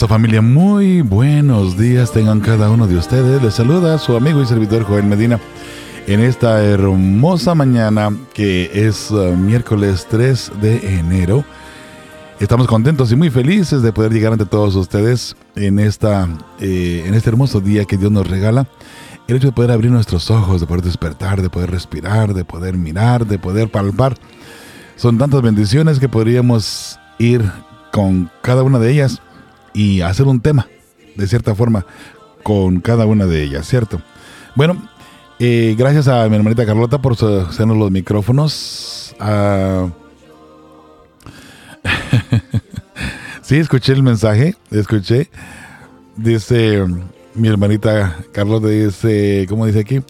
Hermosa familia, muy buenos días tengan cada uno de ustedes. Les saluda su amigo y servidor Joel Medina en esta hermosa mañana que es uh, miércoles 3 de enero. Estamos contentos y muy felices de poder llegar ante todos ustedes en, esta, eh, en este hermoso día que Dios nos regala. El hecho de poder abrir nuestros ojos, de poder despertar, de poder respirar, de poder mirar, de poder palpar. Son tantas bendiciones que podríamos ir con cada una de ellas y hacer un tema, de cierta forma, con cada una de ellas, ¿cierto? Bueno, eh, gracias a mi hermanita Carlota por hacernos los micrófonos. Ah, sí, escuché el mensaje, escuché. Dice mi hermanita Carlota, dice, ¿cómo dice aquí?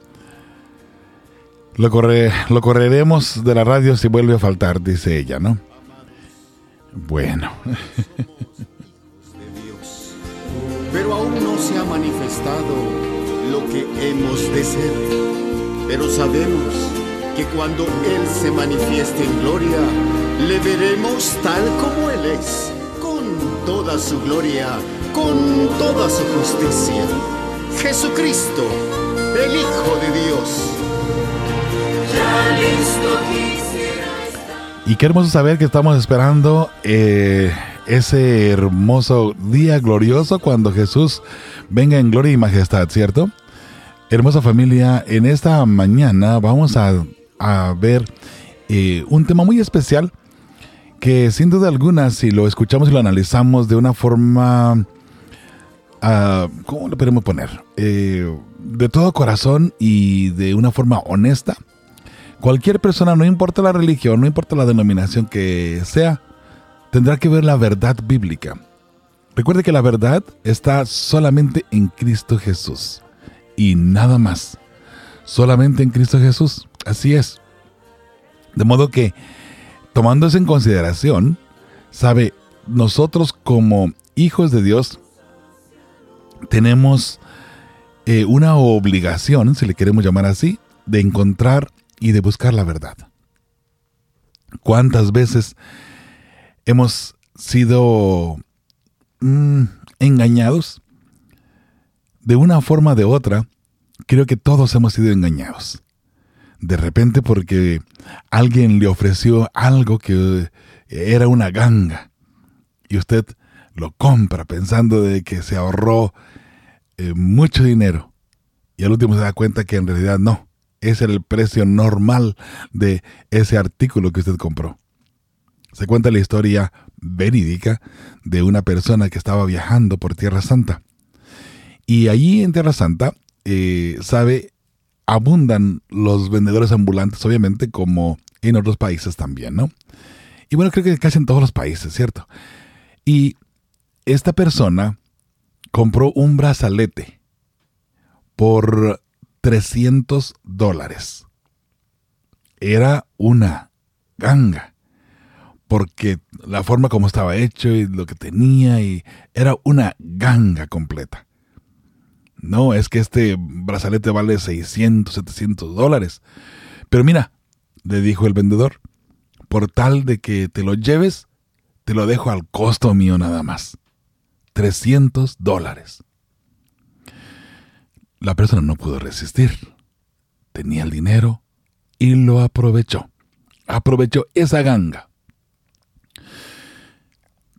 Lo, lo correremos de la radio si vuelve a faltar, dice ella, ¿no? Bueno. pero aún no se ha manifestado lo que hemos de ser. Pero sabemos que cuando Él se manifieste en gloria, le veremos tal como Él es, con toda su gloria, con toda su justicia. Jesucristo, el Hijo de Dios. Ya listo Y qué hermoso saber que estamos esperando eh, ese hermoso día glorioso cuando Jesús venga en gloria y majestad, ¿cierto? Hermosa familia, en esta mañana vamos a, ver eh, un tema muy especial que sin duda alguna, si lo escuchamos y lo analizamos de una forma, uh, ¿cómo lo podemos poner? Eh, de todo corazón y de una forma honesta, cualquier persona, no importa la religión, no importa la denominación que sea, tendrá que ver la verdad bíblica. Recuerde que la verdad está solamente en Cristo Jesús y nada más. Solamente en Cristo Jesús. Así es. De modo que, tomando eso en consideración, sabe, nosotros como hijos de Dios tenemos eh, una obligación, si le queremos llamar así, de encontrar y de buscar la verdad. ¿Cuántas veces hemos sido mm, engañados. De una forma o de otra, creo que todos hemos sido engañados. De repente porque alguien le ofreció algo que era una ganga y usted lo compra pensando de que se ahorró eh, mucho dinero y al último se da cuenta que en realidad no, ese era el precio normal de ese artículo que usted compró. Se cuenta la historia verídica de una persona que estaba viajando por Tierra Santa. Y allí en Tierra Santa, eh, sabe, abundan los vendedores ambulantes, obviamente, como en otros países también, ¿no? Y bueno, creo que casi en todos los países, ¿cierto? Y esta persona compró un brazalete por 300 dólares. Era una ganga porque la forma como estaba hecho y lo que tenía y era una ganga completa. No, es que este brazalete vale 600, 700 dólares. Pero mira, le dijo el vendedor, por tal de que te lo lleves, te lo dejo al costo mío nada más. 300 dólares. La persona no pudo resistir. Tenía el dinero y lo aprovechó. Aprovechó esa ganga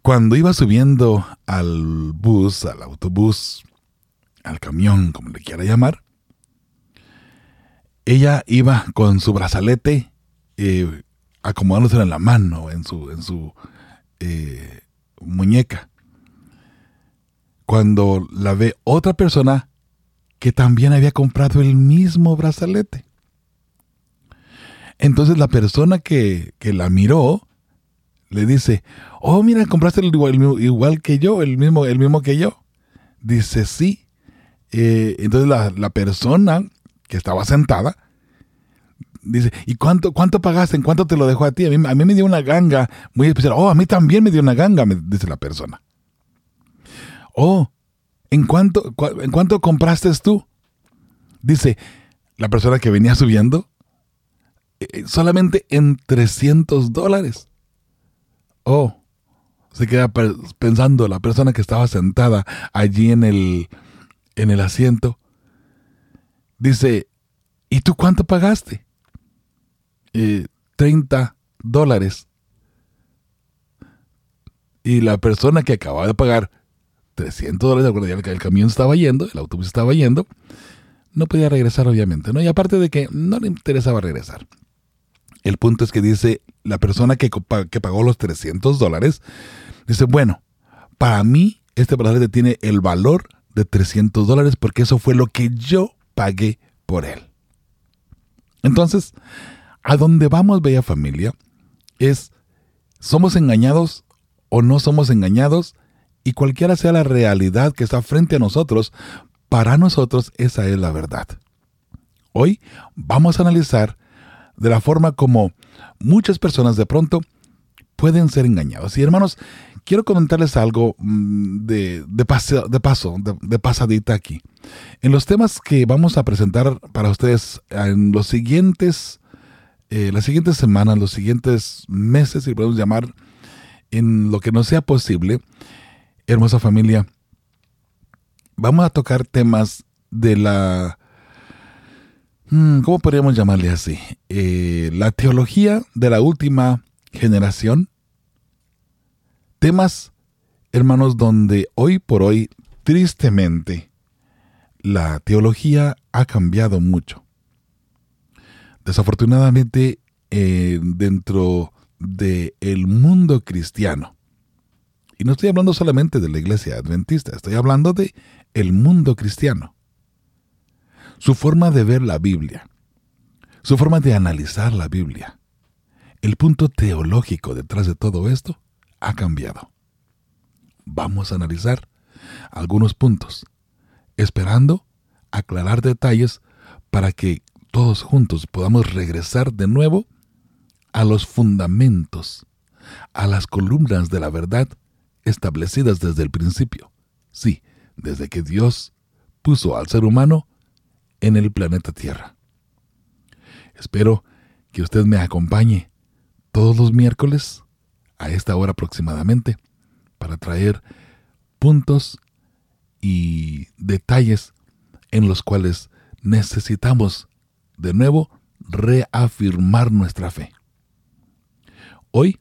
cuando iba subiendo al bus, al autobús, al camión, como le quiera llamar, ella iba con su brazalete eh, en la mano, en su, en su eh, muñeca. Cuando la ve otra persona que también había comprado el mismo brazalete. Entonces la persona que, que la miró le dice, oh, mira, compraste el igual, que yo, el mismo, el mismo que yo. Dice, sí. Eh, entonces la, persona que estaba sentada dice, ¿y cuánto, cuánto pagaste? ¿En cuánto te lo dejó a ti? A mí, a mí me dio una ganga muy especial. Oh, a mí también me dio una ganga, me dice la persona. Oh, ¿en cuánto, ¿en cuánto compraste tú? Dice la persona que venía subiendo, eh, solamente en 300 dólares. Oh, se queda pensando la persona que estaba sentada allí en el, en el asiento. Dice, ¿y tú cuánto pagaste? 30 eh, dólares. Y la persona que acababa de pagar 300 dólares, que el camión estaba yendo, el autobús estaba yendo, no podía regresar obviamente, ¿no? Y aparte de que no le interesaba regresar. El punto es que dice la persona que, pagó los 300 dólares, dice, bueno, para mí este pasaje tiene el valor de 300 dólares porque eso fue lo que yo pagué por él. Entonces, a dónde vamos, bella familia, es, ¿somos engañados o no somos engañados? Y cualquiera sea la realidad que está frente a nosotros, para nosotros esa es la verdad. Hoy vamos a analizar de la forma como muchas personas de pronto pueden ser engañados. Y hermanos, quiero comentarles algo mm, de, de, paso, de, pasadita aquí. En los temas que vamos a presentar para ustedes en los siguientes, eh, las siguientes semanas, los siguientes meses, si podemos llamar, en lo que no sea posible, hermosa familia, vamos a tocar temas de la ¿cómo podríamos llamarle así? Eh, la teología de la última generación. Temas, hermanos, donde hoy por hoy, tristemente, la teología ha cambiado mucho. Desafortunadamente, eh, dentro del el mundo cristiano, y no estoy hablando solamente de la iglesia adventista, estoy hablando de el mundo cristiano su forma de ver la Biblia, su forma de analizar la Biblia, el punto teológico detrás de todo esto ha cambiado. Vamos a analizar algunos puntos, esperando aclarar detalles para que todos juntos podamos regresar de nuevo a los fundamentos, a las columnas de la verdad establecidas desde el principio. Sí, desde que Dios puso al ser humano en el planeta Tierra. Espero que usted me acompañe todos los miércoles a esta hora aproximadamente para traer puntos y detalles en los cuales necesitamos de nuevo reafirmar nuestra fe. Hoy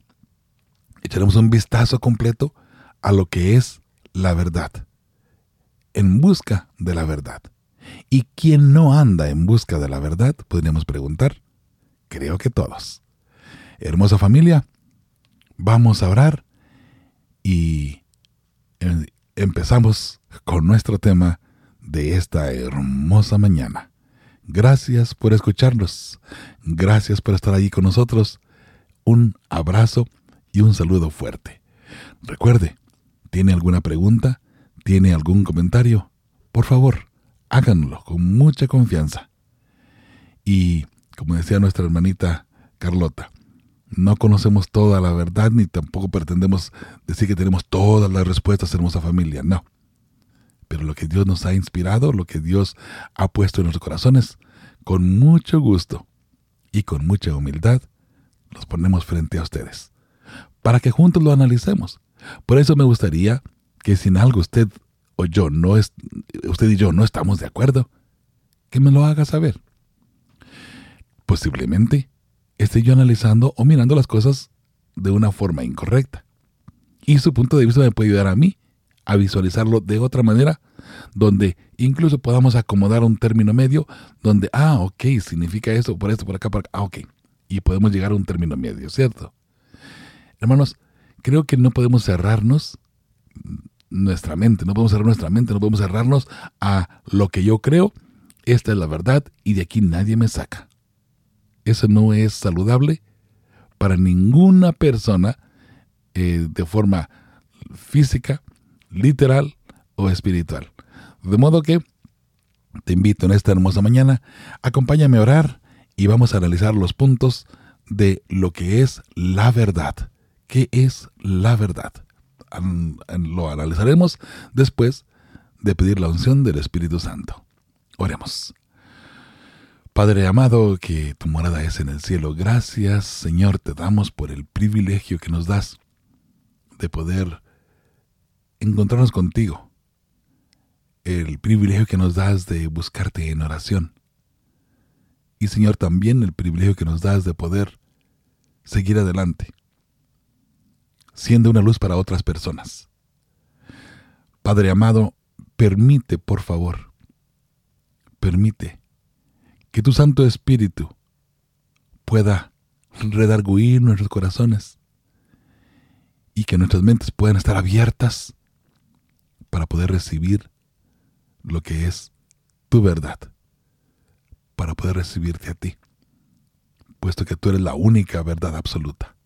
echaremos un vistazo completo a lo que es la verdad, en busca de la verdad. ¿Y quién no anda en busca de la verdad? Podríamos preguntar. Creo que todos. Hermosa familia, vamos a orar y em, empezamos con nuestro tema de esta hermosa mañana. Gracias por escucharnos. Gracias por estar ahí con nosotros. Un abrazo y un saludo fuerte. Recuerde, ¿tiene alguna pregunta? ¿Tiene algún comentario? Por favor, háganlo con mucha confianza. Y como decía nuestra hermanita Carlota, no conocemos toda la verdad ni tampoco pretendemos decir que tenemos todas las respuestas, hermosa familia, no. Pero lo que Dios nos ha inspirado, lo que Dios ha puesto en nuestros corazones, con mucho gusto y con mucha humildad, los ponemos frente a ustedes, para que juntos lo analicemos. Por eso me gustaría que si en algo usted o yo no es, usted y yo no estamos de acuerdo, que me lo haga saber. Posiblemente esté yo analizando o mirando las cosas de una forma incorrecta. Y su punto de vista me puede ayudar a mí a visualizarlo de otra manera, donde incluso podamos acomodar un término medio, donde, ah, ok, significa eso, por esto, por acá, por acá, ah, ok. Y podemos llegar a un término medio, ¿cierto? Hermanos, creo que no podemos cerrarnos nuestra mente, no podemos cerrar nuestra mente, no podemos cerrarnos a lo que yo creo, esta es la verdad y de aquí nadie me saca. Eso no es saludable para ninguna persona eh, de forma física, literal o espiritual. De modo que te invito en esta hermosa mañana, acompáñame a orar y vamos a analizar los puntos de lo que es la verdad. ¿Qué es la verdad? Lo analizaremos después de pedir la unción del Espíritu Santo. Oremos. Padre amado, que tu morada es en el cielo, gracias Señor te damos por el privilegio que nos das de poder encontrarnos contigo, el privilegio que nos das de buscarte en oración. Y Señor, también el privilegio que nos das de poder seguir adelante, siendo una luz para otras personas. Padre amado, permite, por favor, permite que tu Santo Espíritu pueda redarguir nuestros corazones y que nuestras mentes puedan estar abiertas para poder recibir lo que es tu verdad, para poder recibirte a ti, puesto que tú eres la única verdad absoluta.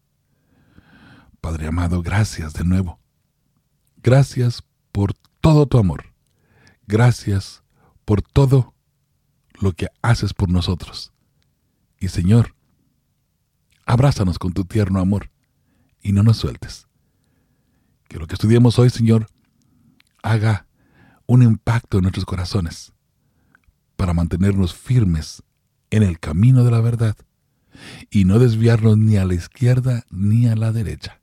Padre amado, gracias de nuevo. Gracias por todo tu amor. Gracias por todo lo que haces por nosotros. Y Señor, abrázanos con tu tierno amor y no nos sueltes. Que lo que estudiemos hoy, Señor, haga un impacto en nuestros corazones para mantenernos firmes en el camino de la verdad y no desviarnos ni a la izquierda ni a la derecha.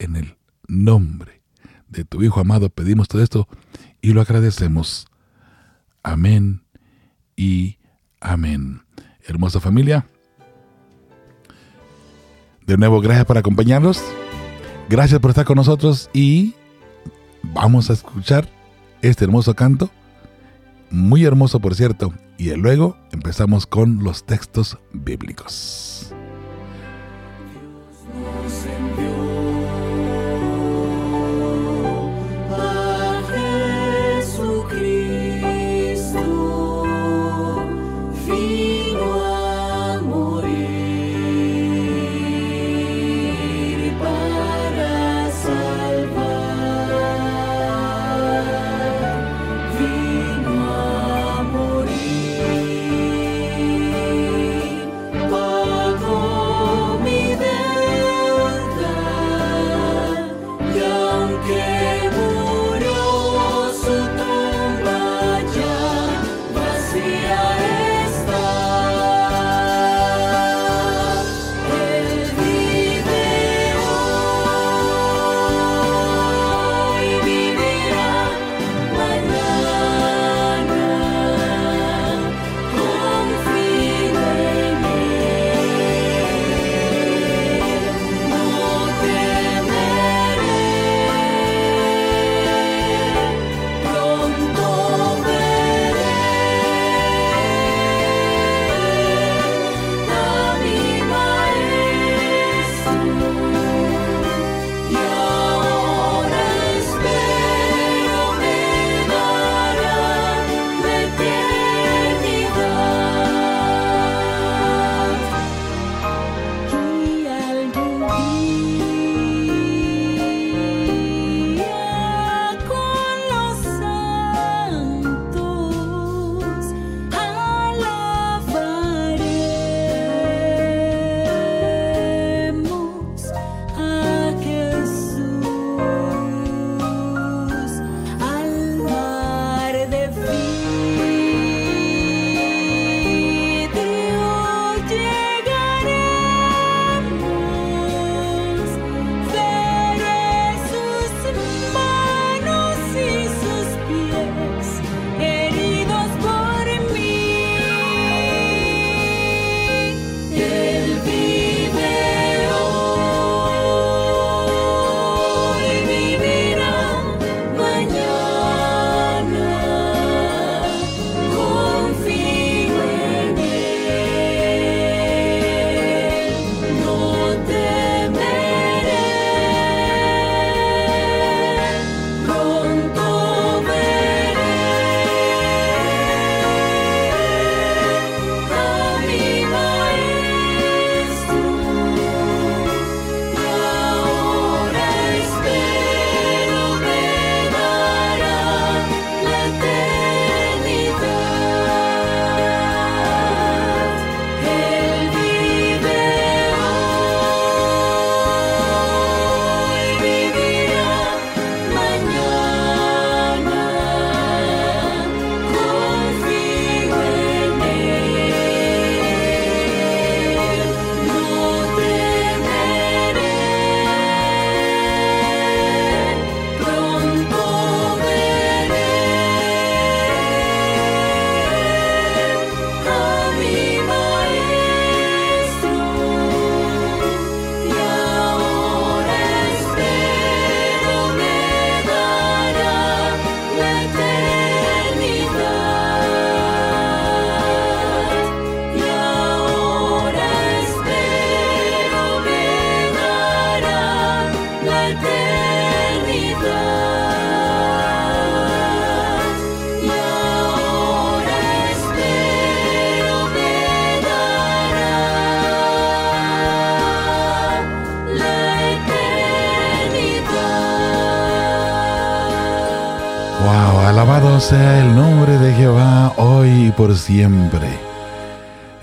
En el nombre de tu Hijo amado pedimos todo esto y lo agradecemos. Amén y amén. Hermosa familia. De nuevo, gracias por acompañarnos. Gracias por estar con nosotros y vamos a escuchar este hermoso canto. Muy hermoso, por cierto. Y luego empezamos con los textos bíblicos. Sea el nombre de Jehová hoy y por siempre.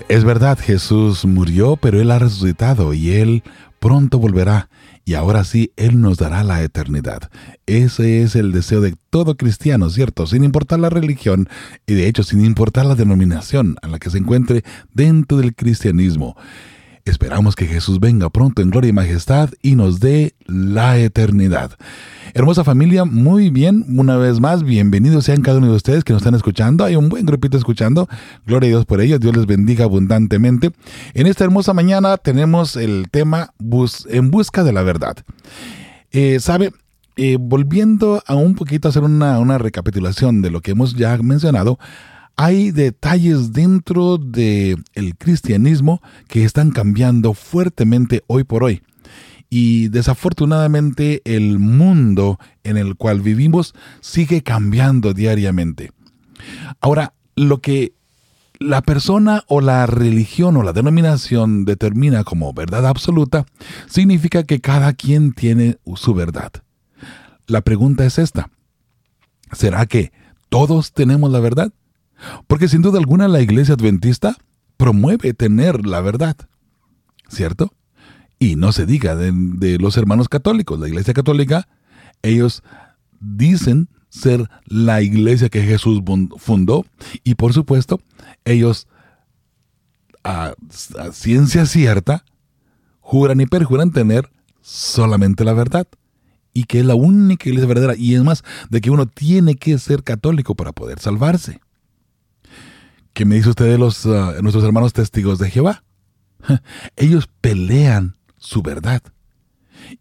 Es verdad, Jesús murió, pero Él ha resucitado y Él pronto volverá. Y ahora sí, Él nos dará la eternidad. Ese es el deseo de todo cristiano, ¿cierto? Sin importar la religión y de hecho sin importar la denominación a la que se encuentre dentro del cristianismo. Esperamos que Jesús venga pronto en gloria y majestad y nos dé la eternidad. Hermosa familia, muy bien, una vez más, bienvenidos sean cada uno de ustedes que nos están escuchando. Hay un buen grupito escuchando. Gloria a Dios por ellos, Dios les bendiga abundantemente. En esta hermosa mañana tenemos el tema En busca de la verdad. Eh, ¿Sabe? Eh, volviendo a un poquito a hacer una, una recapitulación de lo que hemos ya mencionado, hay detalles dentro del el cristianismo que están cambiando fuertemente hoy por hoy. Y desafortunadamente el mundo en el cual vivimos sigue cambiando diariamente. Ahora, lo que la persona o la religión o la denominación determina como verdad absoluta significa que cada quien tiene su verdad. La pregunta es esta. ¿Será que todos tenemos la verdad? Porque sin duda alguna la iglesia adventista promueve tener la verdad, ¿cierto? Y no se diga de, los hermanos católicos, la iglesia católica, ellos dicen ser la iglesia que Jesús fundó y por supuesto ellos a, a, ciencia cierta juran y perjuran tener solamente la verdad y que es la única iglesia verdadera y es más de que uno tiene que ser católico para poder salvarse. ¿Qué me dice usted de los, ah, nuestros hermanos testigos de Jehová? Ellos pelean su verdad.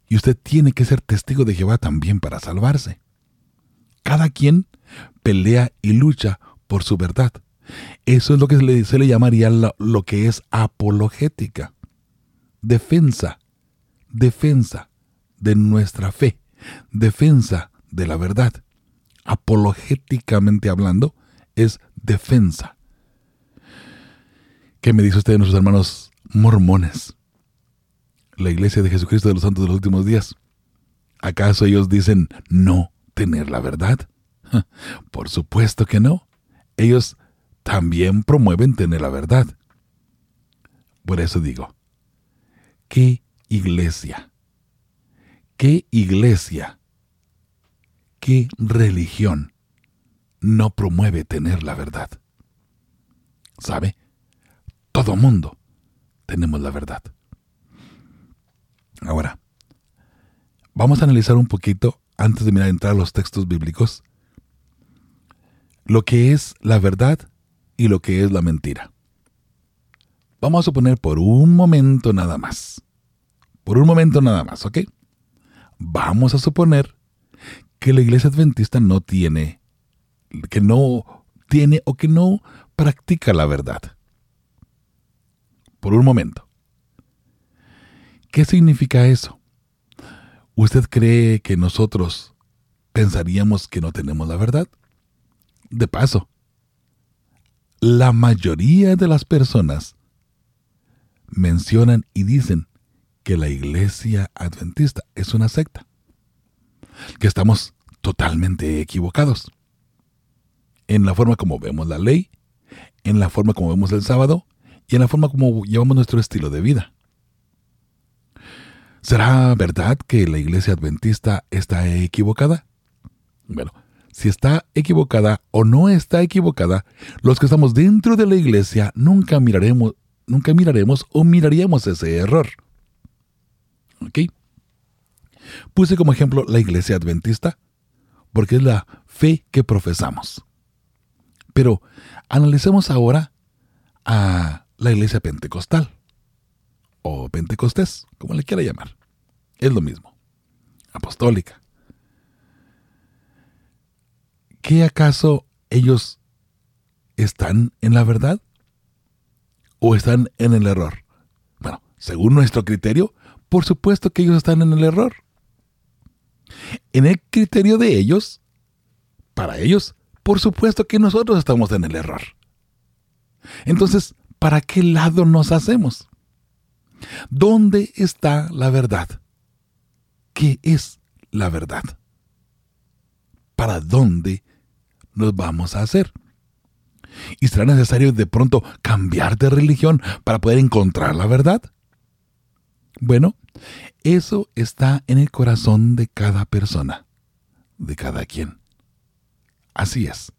Y usted tiene que ser testigo de Jehová también para salvarse. Cada quien pelea y lucha por su verdad. Eso es lo que se le, le llamaría lo que es apologética. Defensa, defensa de nuestra fe, defensa de la verdad. Apologéticamente hablando, es defensa. ¿Qué me dice usted de nuestros hermanos mormones? La iglesia de Jesucristo de los Santos de los Últimos Días. ¿Acaso ellos dicen no tener la verdad? Por supuesto que no. Ellos también promueven tener la verdad. Por eso digo, ¿qué iglesia? ¿Qué iglesia? ¿Qué religión no promueve tener la verdad? ¿Sabe? Todo mundo tenemos la verdad. Ahora, vamos a analizar un poquito, antes de mirar entrar a los textos bíblicos, lo que es la verdad y lo que es la mentira. Vamos a suponer por un momento nada más. Por un momento nada más, ¿ok? Vamos a suponer que la iglesia adventista no tiene, que no tiene o que no practica la verdad por un momento. ¿Qué significa eso? ¿Usted cree que nosotros pensaríamos que no tenemos la verdad? De paso, la mayoría de las personas mencionan y dicen que la iglesia adventista es una secta, que estamos totalmente equivocados en la forma como vemos la ley, en la forma como vemos el sábado y en la forma como llevamos nuestro estilo de vida. ¿Será verdad que la iglesia adventista está equivocada? Bueno, si está equivocada o no está equivocada, los que estamos dentro de la iglesia nunca miraremos, nunca miraremos o miraríamos ese error. ¿Ok? Puse como ejemplo la iglesia adventista, porque es la fe que profesamos. Pero analicemos ahora a la iglesia pentecostal o pentecostés, como le quiera llamar. Es lo mismo. Apostólica. ¿Qué acaso ellos están en la verdad o están en el error? Bueno, según nuestro criterio, por supuesto que ellos están en el error. en el criterio de ellos, para ellos, por supuesto que nosotros estamos en el error. Entonces, ¿para qué lado nos hacemos? ¿Dónde está la verdad? ¿Qué es la verdad? ¿Para dónde nos vamos a hacer? ¿Y será necesario de pronto cambiar de religión para poder encontrar la verdad? Bueno, eso está en el corazón de cada persona, de cada quien. Así es.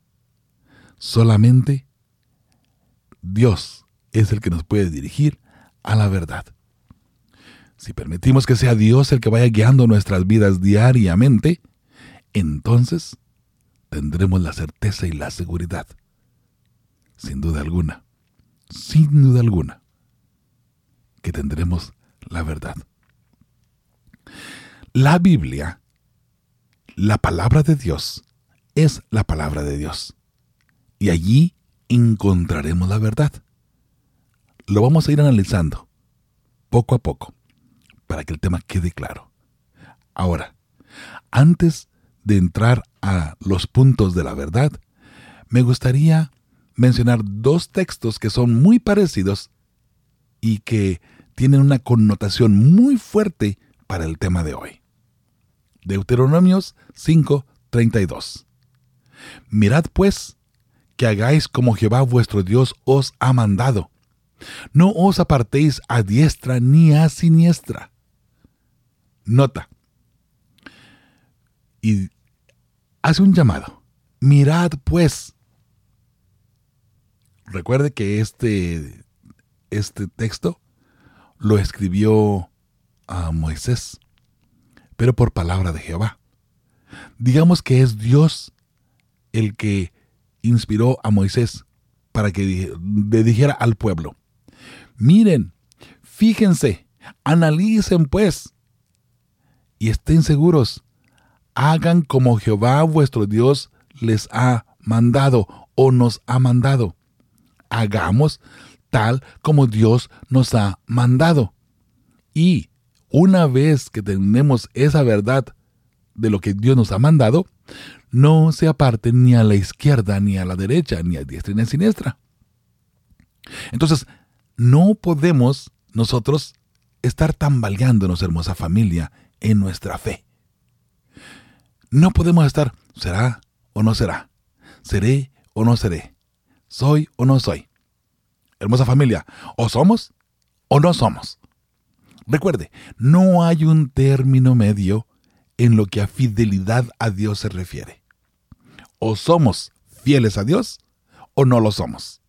Solamente Dios es el que nos puede dirigir a la verdad. Si permitimos que sea Dios el que vaya guiando nuestras vidas diariamente, entonces tendremos la certeza y la seguridad. Sin duda alguna, sin duda alguna, que tendremos la verdad. La Biblia, la palabra de Dios, es la palabra de Dios. Y allí encontraremos la verdad. Lo vamos a ir analizando poco a poco para que el tema quede claro. Ahora, antes de entrar a los puntos de la verdad, me gustaría mencionar dos textos que son muy parecidos y que tienen una connotación muy fuerte para el tema de hoy. Deuteronomios 5:32. Mirad pues que hagáis como Jehová vuestro Dios os ha mandado. No os apartéis a diestra ni a siniestra. Nota. Y hace un llamado. Mirad pues. Recuerde que este, este texto lo escribió a Moisés, pero por palabra de Jehová. Digamos que es Dios el que inspiró a Moisés para que le dijera al pueblo, miren, fíjense, analicen pues, y estén seguros, hagan como Jehová vuestro Dios les ha mandado o nos ha mandado. Hagamos tal como Dios nos ha mandado. Y una vez que tenemos esa verdad de lo que Dios nos ha mandado, no se aparten ni a la izquierda, ni a la derecha, ni a diestra ni a siniestra. Entonces, no podemos nosotros estar tambaleándonos, hermosa familia, en nuestra fe. No podemos estar, ¿será o no será? ¿Seré o no seré? ¿Soy o no soy? Hermosa familia, o somos o no somos. Recuerde, no hay un término medio en lo que a fidelidad a Dios se refiere. O somos fieles a Dios o no lo somos.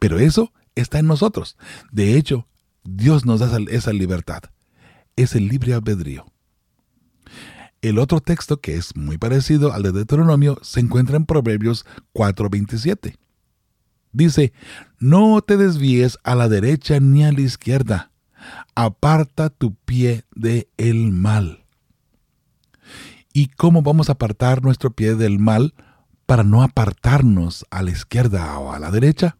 Pero eso está en nosotros. De hecho, Dios nos da esa libertad, ese libre albedrío. El otro texto que es muy parecido al de Deuteronomio se encuentra en Proverbios 4:27. Dice, no te desvíes a la derecha ni a la izquierda, aparta tu pie de el mal. ¿Y cómo vamos a apartar nuestro pie del mal para no apartarnos a la izquierda o a la derecha?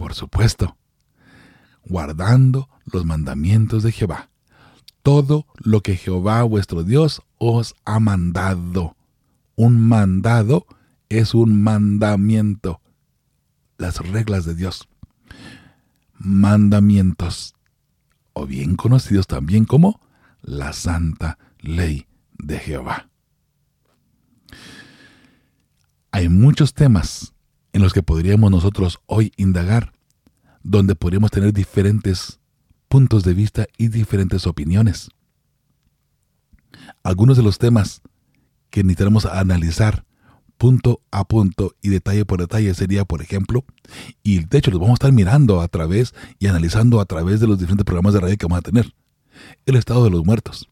Por supuesto, guardando los mandamientos de Jehová, todo lo que Jehová vuestro Dios os ha mandado. Un mandado es un mandamiento las reglas de Dios. Mandamientos, o bien conocidos también como la santa ley de Jehová. Hay muchos temas en los que podríamos nosotros hoy indagar, donde podríamos tener diferentes puntos de vista y diferentes opiniones. Algunos de los temas que necesitamos analizar punto a punto y detalle por detalle sería, por ejemplo, y de hecho los vamos a estar mirando a través y analizando a través de los diferentes programas de radio que vamos a tener. El estado de los muertos.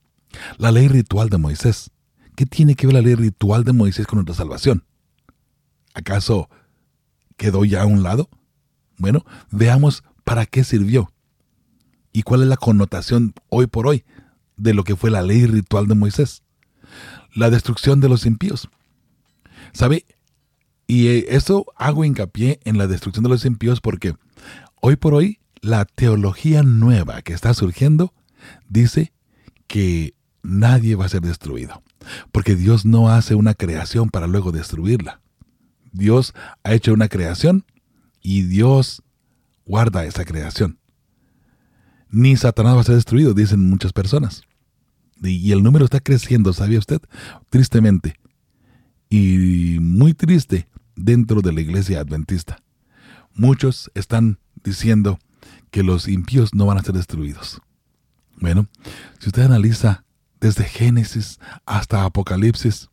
La ley ritual de Moisés. ¿Qué tiene que ver la ley ritual de Moisés con nuestra salvación? ¿Acaso quedó ya a un lado? Bueno, veamos para qué sirvió y cuál es la connotación hoy por hoy de lo que fue la ley ritual de Moisés. La destrucción de los impíos. ¿Sabe? Y eh, eso hago hincapié en la destrucción de los impíos porque hoy por hoy la teología nueva que está surgiendo dice que nadie va a ser destruido. Porque Dios no hace una creación para luego destruirla. Dios ha hecho una creación y Dios guarda esa creación. Ni Satanás va a ser destruido, dicen muchas personas. Y el número está creciendo, ¿sabía usted? Tristemente. Y muy triste dentro de la iglesia adventista. Muchos están diciendo que los impíos no van a ser destruidos. Bueno, si usted analiza desde Génesis hasta Apocalipsis,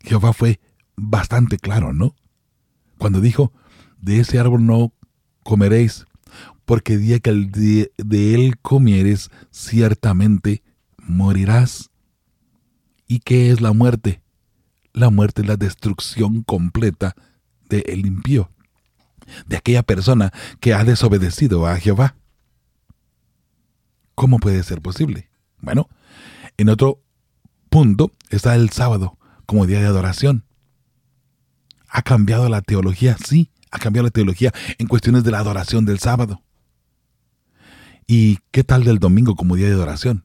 Jehová fue bastante claro, ¿no? Cuando dijo, de ese árbol no comeréis, porque día que de él comieres, ciertamente morirás. ¿Y qué es la muerte? La muerte es la destrucción completa del el impío, de aquella persona que ha desobedecido a Jehová. ¿Cómo puede ser posible? Bueno, en otro punto está el sábado como día de adoración. ¿Ha cambiado la teología? Sí, ha cambiado la teología en cuestiones de la adoración del sábado. ¿Y qué tal del domingo como día de adoración?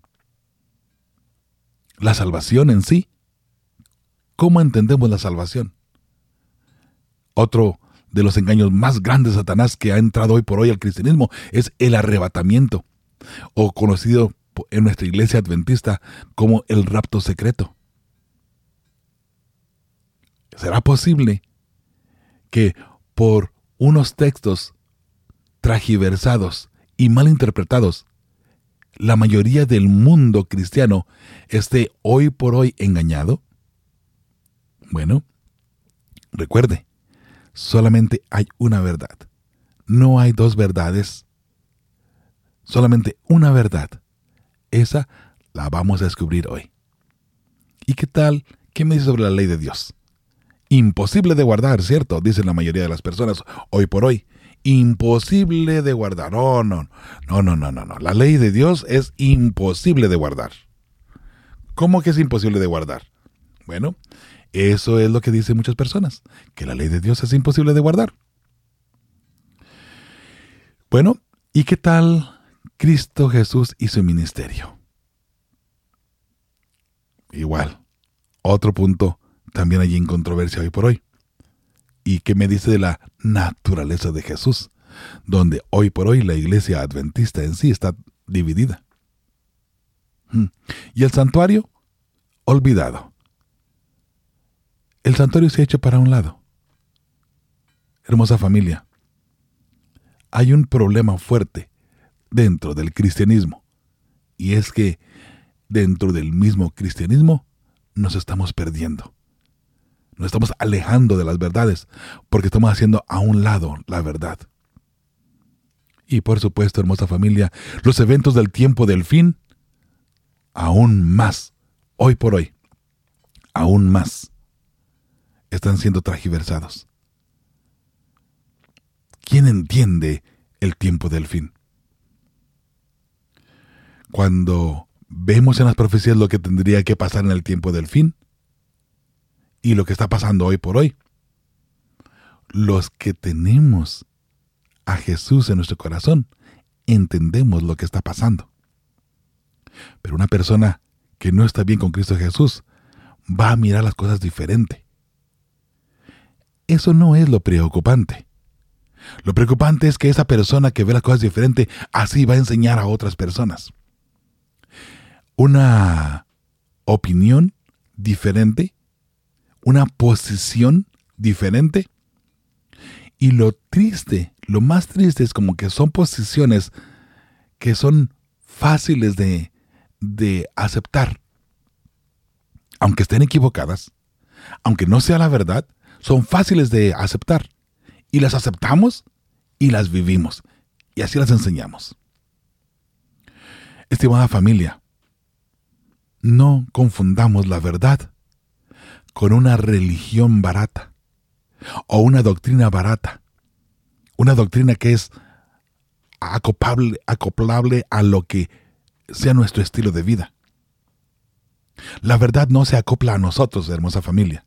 La salvación en sí. ¿Cómo entendemos la salvación? Otro de los engaños más grandes de Satanás que ha entrado hoy por hoy al cristianismo es el arrebatamiento o conocido en nuestra iglesia adventista como el rapto secreto. ¿Será posible que por unos textos tragiversados y mal interpretados, la mayoría del mundo cristiano esté hoy por hoy engañado? Bueno, recuerde, solamente hay una verdad. No hay dos verdades solamente una verdad. Esa la vamos a descubrir hoy. ¿Y qué tal? ¿Qué me dice sobre la ley de Dios? Imposible de guardar, ¿cierto? Dicen la mayoría de las personas hoy por hoy. Imposible de guardar. No, no, no, no, no, no, no. La ley de Dios es imposible de guardar. ¿Cómo que es imposible de guardar? Bueno, eso es lo que dicen muchas personas, que la ley de Dios es imposible de guardar. Bueno, ¿y qué tal Cristo Jesús y su ministerio. Igual, otro punto también allí en controversia hoy por hoy. ¿Y qué me dice de la naturaleza de Jesús? Donde hoy por hoy la iglesia adventista en sí está dividida. Hmm. Y el santuario, olvidado. El santuario se ha hecho para un lado. Hermosa familia, hay un problema fuerte dentro del cristianismo. Y es que dentro del mismo cristianismo nos estamos perdiendo. Nos estamos alejando de las verdades porque estamos haciendo a un lado la verdad. Y por supuesto, hermosa familia, los eventos del tiempo del fin, aún más, hoy por hoy, aún más, están siendo tragiversados. ¿Quién entiende el tiempo del fin? cuando vemos en las profecías lo que tendría que pasar en el tiempo del fin y lo que está pasando hoy por hoy. Los que tenemos a Jesús en nuestro corazón, entendemos lo que está pasando. Pero una persona que no está bien con Cristo Jesús va a mirar las cosas diferente. Eso no es lo preocupante. Lo preocupante es que esa persona que ve las cosas diferente así va a enseñar a otras personas una opinión diferente, una posición diferente. Y lo triste, lo más triste es como que son posiciones que son fáciles de, de aceptar. Aunque estén equivocadas, aunque no sea la verdad, son fáciles de aceptar. Y las aceptamos y las vivimos. Y así las enseñamos. Estimada familia, no confundamos la verdad con una religión barata o una doctrina barata, una doctrina que es acoplable, acoplable a lo que sea nuestro estilo de vida. La verdad no se acopla a nosotros, hermosa familia.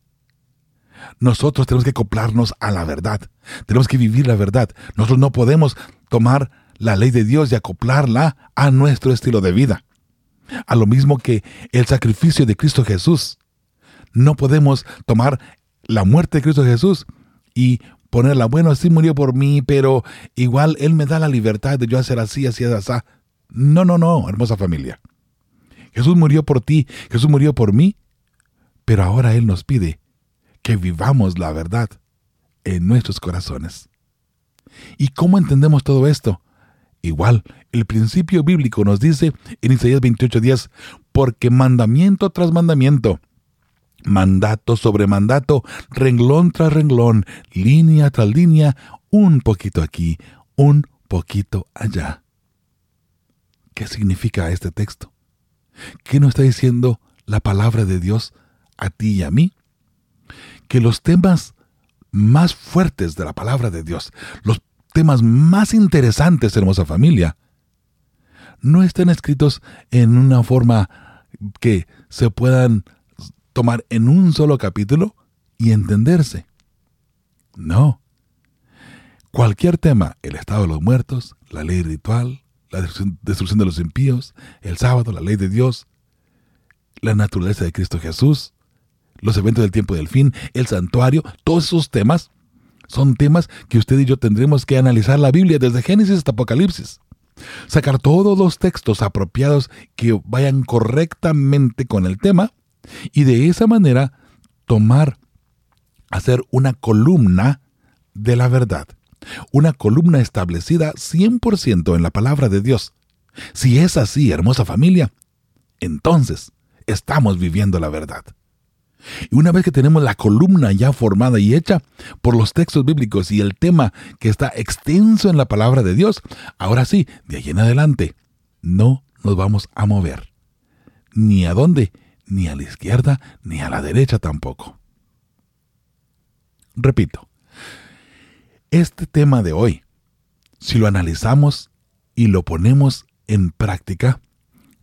Nosotros tenemos que acoplarnos a la verdad. Tenemos que vivir la verdad. Nosotros no podemos tomar la ley de Dios y acoplarla a nuestro estilo de vida. a lo mismo que el sacrificio de Cristo Jesús. No podemos tomar la muerte de Cristo Jesús y ponerla, bueno, sí murió por mí, pero igual Él me da la libertad de yo hacer así, así, así. No, no, no, hermosa familia. Jesús murió por ti, Jesús murió por mí, pero ahora Él nos pide que vivamos la verdad en nuestros corazones. ¿Y cómo entendemos todo esto? Igual, el principio bíblico nos dice en Isaías 28:10, porque mandamiento tras mandamiento, mandato sobre mandato, renglón tras renglón, línea tras línea, un poquito aquí, un poquito allá. ¿Qué significa este texto? ¿Qué nos está diciendo la palabra de Dios a ti y a mí? Que los temas más fuertes de la palabra de Dios, los temas más interesantes, hermosa familia, no están escritos en una forma que se puedan tomar en un solo capítulo y entenderse. No. Cualquier tema, el estado de los muertos, la ley ritual, la destrucción de los impíos, el sábado, la ley de Dios, la naturaleza de Cristo Jesús, los eventos del tiempo del fin, el santuario, todos esos temas son temas que usted y yo tendremos que analizar la Biblia desde Génesis hasta Apocalipsis. Sacar todos los textos apropiados que vayan correctamente con el tema y de esa manera tomar, hacer una columna de la verdad. Una columna establecida 100% en la palabra de Dios. Si es así, hermosa familia, entonces estamos viviendo la verdad. Y una vez que tenemos la columna ya formada y hecha por los textos bíblicos y el tema que está extenso en la palabra de Dios, ahora sí, de ahí en adelante, no nos vamos a mover. Ni a dónde, ni a la izquierda, ni a la derecha tampoco. Repito, este tema de hoy, si lo analizamos y lo ponemos en práctica,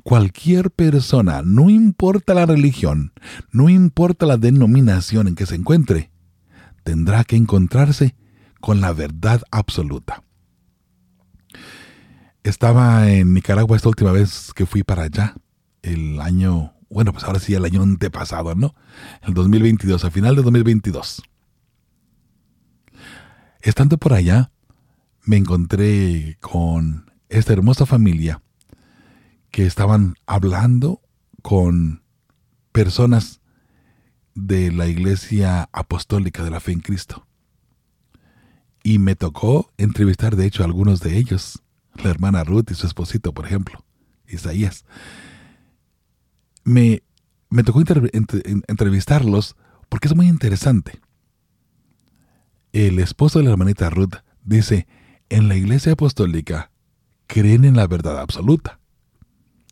Cualquier persona, no importa la religión, no importa la denominación en que se encuentre, tendrá que encontrarse con la verdad absoluta. Estaba en Nicaragua esta última vez que fui para allá, el año, bueno, pues ahora sí, el año antepasado, ¿no? El 2022, a final de 2022. Estando por allá, me encontré con esta hermosa familia que estaban hablando con personas de la Iglesia Apostólica de la Fe en Cristo. Y me tocó entrevistar, de hecho, a algunos de ellos, la hermana Ruth y su esposito, por ejemplo, Isaías. Me, me tocó entrevistarlos porque es muy interesante. El esposo de la hermanita Ruth dice, en la iglesia apostólica creen en la verdad absoluta.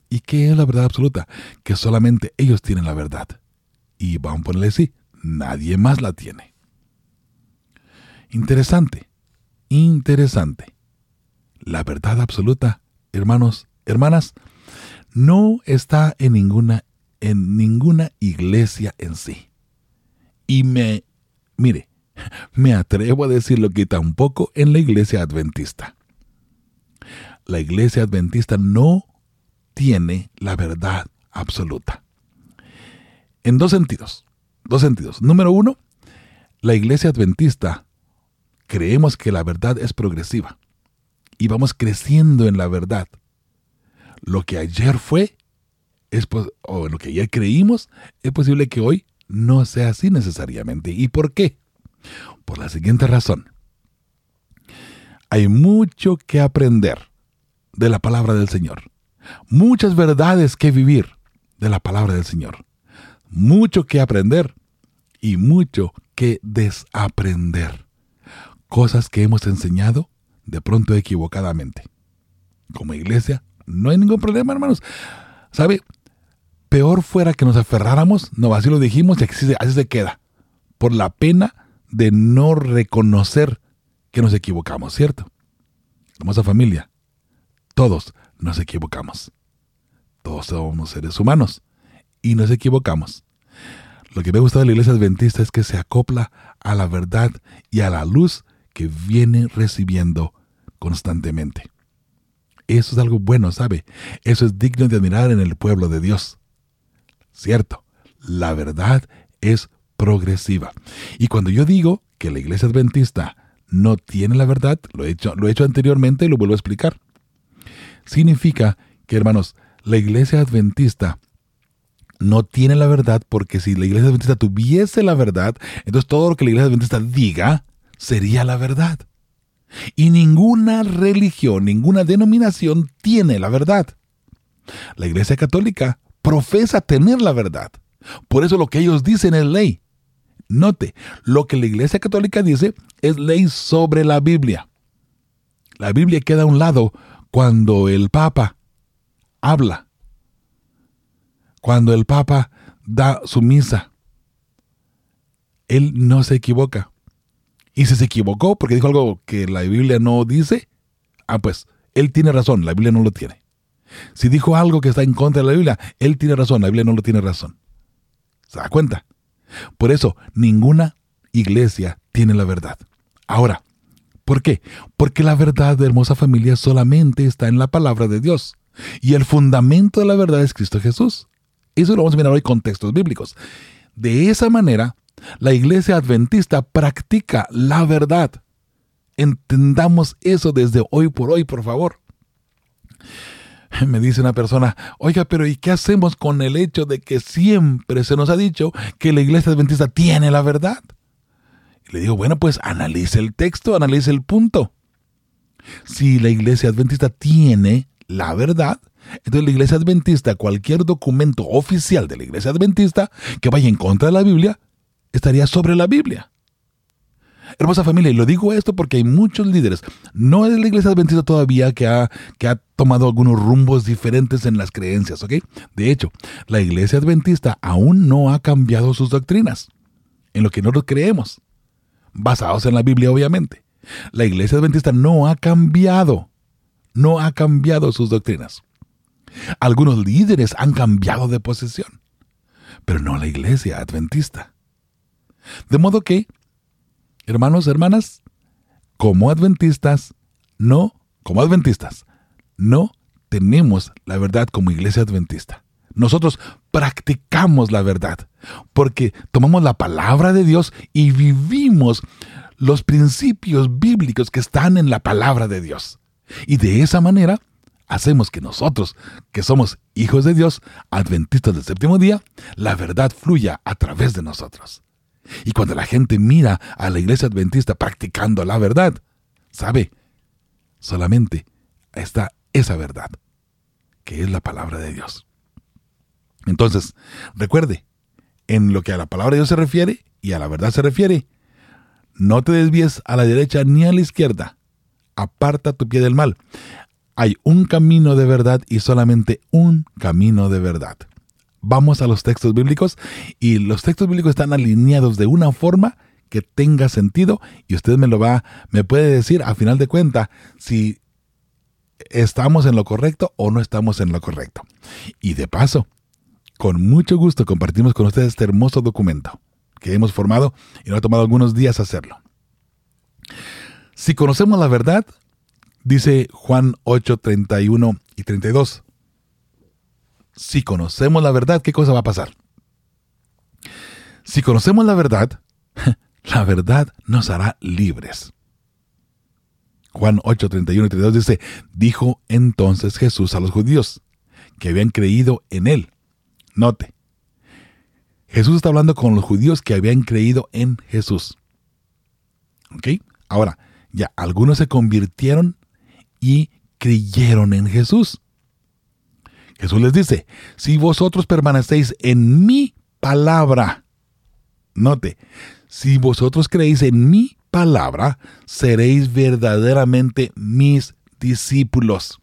¿Y qué es la verdad absoluta? Que solamente ellos tienen la verdad. Y vamos a ponerle así, nadie más la tiene. Interesante, interesante. La verdad absoluta, hermanos, hermanas, no está en ninguna, en ninguna iglesia en sí. Y me, mire, me atrevo a decirlo que tampoco en la iglesia adventista. La iglesia adventista no tiene la verdad absoluta. En dos sentidos. Dos sentidos. Número uno, la iglesia adventista creemos que la verdad es progresiva y vamos creciendo en la verdad. Lo que ayer fue, es, o lo que ayer creímos, es posible que hoy no sea así necesariamente. ¿Y por qué? Por la siguiente razón. Hay mucho que aprender de la palabra del Señor muchas verdades que vivir de la palabra del Señor, mucho que aprender y mucho que desaprender. Cosas que hemos enseñado de pronto equivocadamente. Como iglesia, no hay ningún problema, hermanos. ¿Sabe? Peor fuera que nos aferráramos, no, así lo dijimos y así, así se queda. Por la pena de no reconocer que nos equivocamos, ¿cierto? Hermosa familia, todos nos equivocamos. Todos somos seres humanos y nos equivocamos. Lo que me gusta de la iglesia adventista es que se acopla a la verdad y a la luz que viene recibiendo constantemente. Eso es algo bueno, ¿sabe? Eso es digno de admirar en el pueblo de Dios. Cierto, la verdad es progresiva. Y cuando yo digo que la iglesia adventista no tiene la verdad, lo he hecho, lo he hecho anteriormente y lo vuelvo a explicar. Significa que, hermanos, la iglesia adventista no tiene la verdad porque si la iglesia adventista tuviese la verdad, entonces todo lo que la iglesia adventista diga sería la verdad. Y ninguna religión, ninguna denominación tiene la verdad. La iglesia católica profesa tener la verdad. Por eso lo que ellos dicen es ley. Note, lo que la iglesia católica dice es ley sobre la Biblia. La Biblia queda a un lado cuando el Papa habla, cuando el Papa da su misa. Él no se equivoca. Y si se equivocó porque dijo algo que la Biblia no dice, ah, pues él tiene razón, la Biblia no lo tiene. Si dijo algo que está en contra de la Biblia, él tiene razón, la Biblia no lo tiene razón. ¿Se da cuenta? Por eso, ninguna iglesia tiene la verdad. Ahora, ¿por qué? Porque la verdad de hermosa familia solamente está en la palabra de Dios. Y el fundamento de la verdad es Cristo Jesús. Eso lo vamos a mirar hoy con textos bíblicos. De esa manera, la iglesia adventista practica la verdad. Entendamos eso desde hoy por hoy, por favor. Me dice una persona, oiga, pero ¿y qué hacemos con el hecho de que siempre se nos ha dicho que la iglesia adventista tiene la verdad? Le digo, bueno, pues analice el texto, analice el punto. Si la iglesia adventista tiene la verdad, entonces la iglesia adventista, cualquier documento oficial de la iglesia adventista que vaya en contra de la Biblia, estaría sobre la Biblia. Hermosa familia, y lo digo esto porque hay muchos líderes, no es la iglesia adventista todavía que ha, que ha tomado algunos rumbos diferentes en las creencias, ¿ok? De hecho, la iglesia adventista aún no ha cambiado sus doctrinas, en lo que nosotros creemos, basados en la Biblia obviamente. La iglesia adventista no ha cambiado, no ha cambiado sus doctrinas. Algunos líderes han cambiado de posición, pero no la iglesia adventista. De modo que hermanos, hermanas, como adventistas, no, como adventistas, no tenemos la verdad como iglesia adventista. Nosotros practicamos la verdad porque tomamos la palabra de Dios y vivimos los principios bíblicos que están en la palabra de Dios. Y de esa manera hacemos que nosotros, que somos hijos de Dios, adventistas del séptimo día, la verdad fluya a través de nosotros. Y cuando la gente mira a la iglesia adventista practicando la verdad, sabe, solamente está esa verdad, que es la palabra de Dios. Entonces, recuerde, en lo que a la palabra de Dios se refiere y a la verdad se refiere, no te desvíes a la derecha ni a la izquierda. Aparta tu pie del mal. Hay un camino de verdad y solamente un camino de verdad vamos a los textos bíblicos y los textos bíblicos están alineados de una forma que tenga sentido y usted me lo va, me puede decir a final de cuenta si estamos en lo correcto o no estamos en lo correcto. Y de paso, con mucho gusto compartimos con ustedes este hermoso documento que hemos formado y nos ha tomado algunos días hacerlo. Si conocemos la verdad, dice Juan 8, 31 y 32, si conocemos la verdad, ¿qué cosa va a pasar? Si conocemos la verdad, la verdad nos hará libres. Juan 8, 31 y 32 dice, dijo entonces Jesús a los judíos que habían creído en él. Note, Jesús está hablando con los judíos que habían creído en Jesús. ¿Ok? Ahora, ya algunos se convirtieron y creyeron en Jesús. Jesús les dice, si vosotros permanecéis en mi palabra, note, si vosotros creéis en mi palabra, seréis verdaderamente mis discípulos.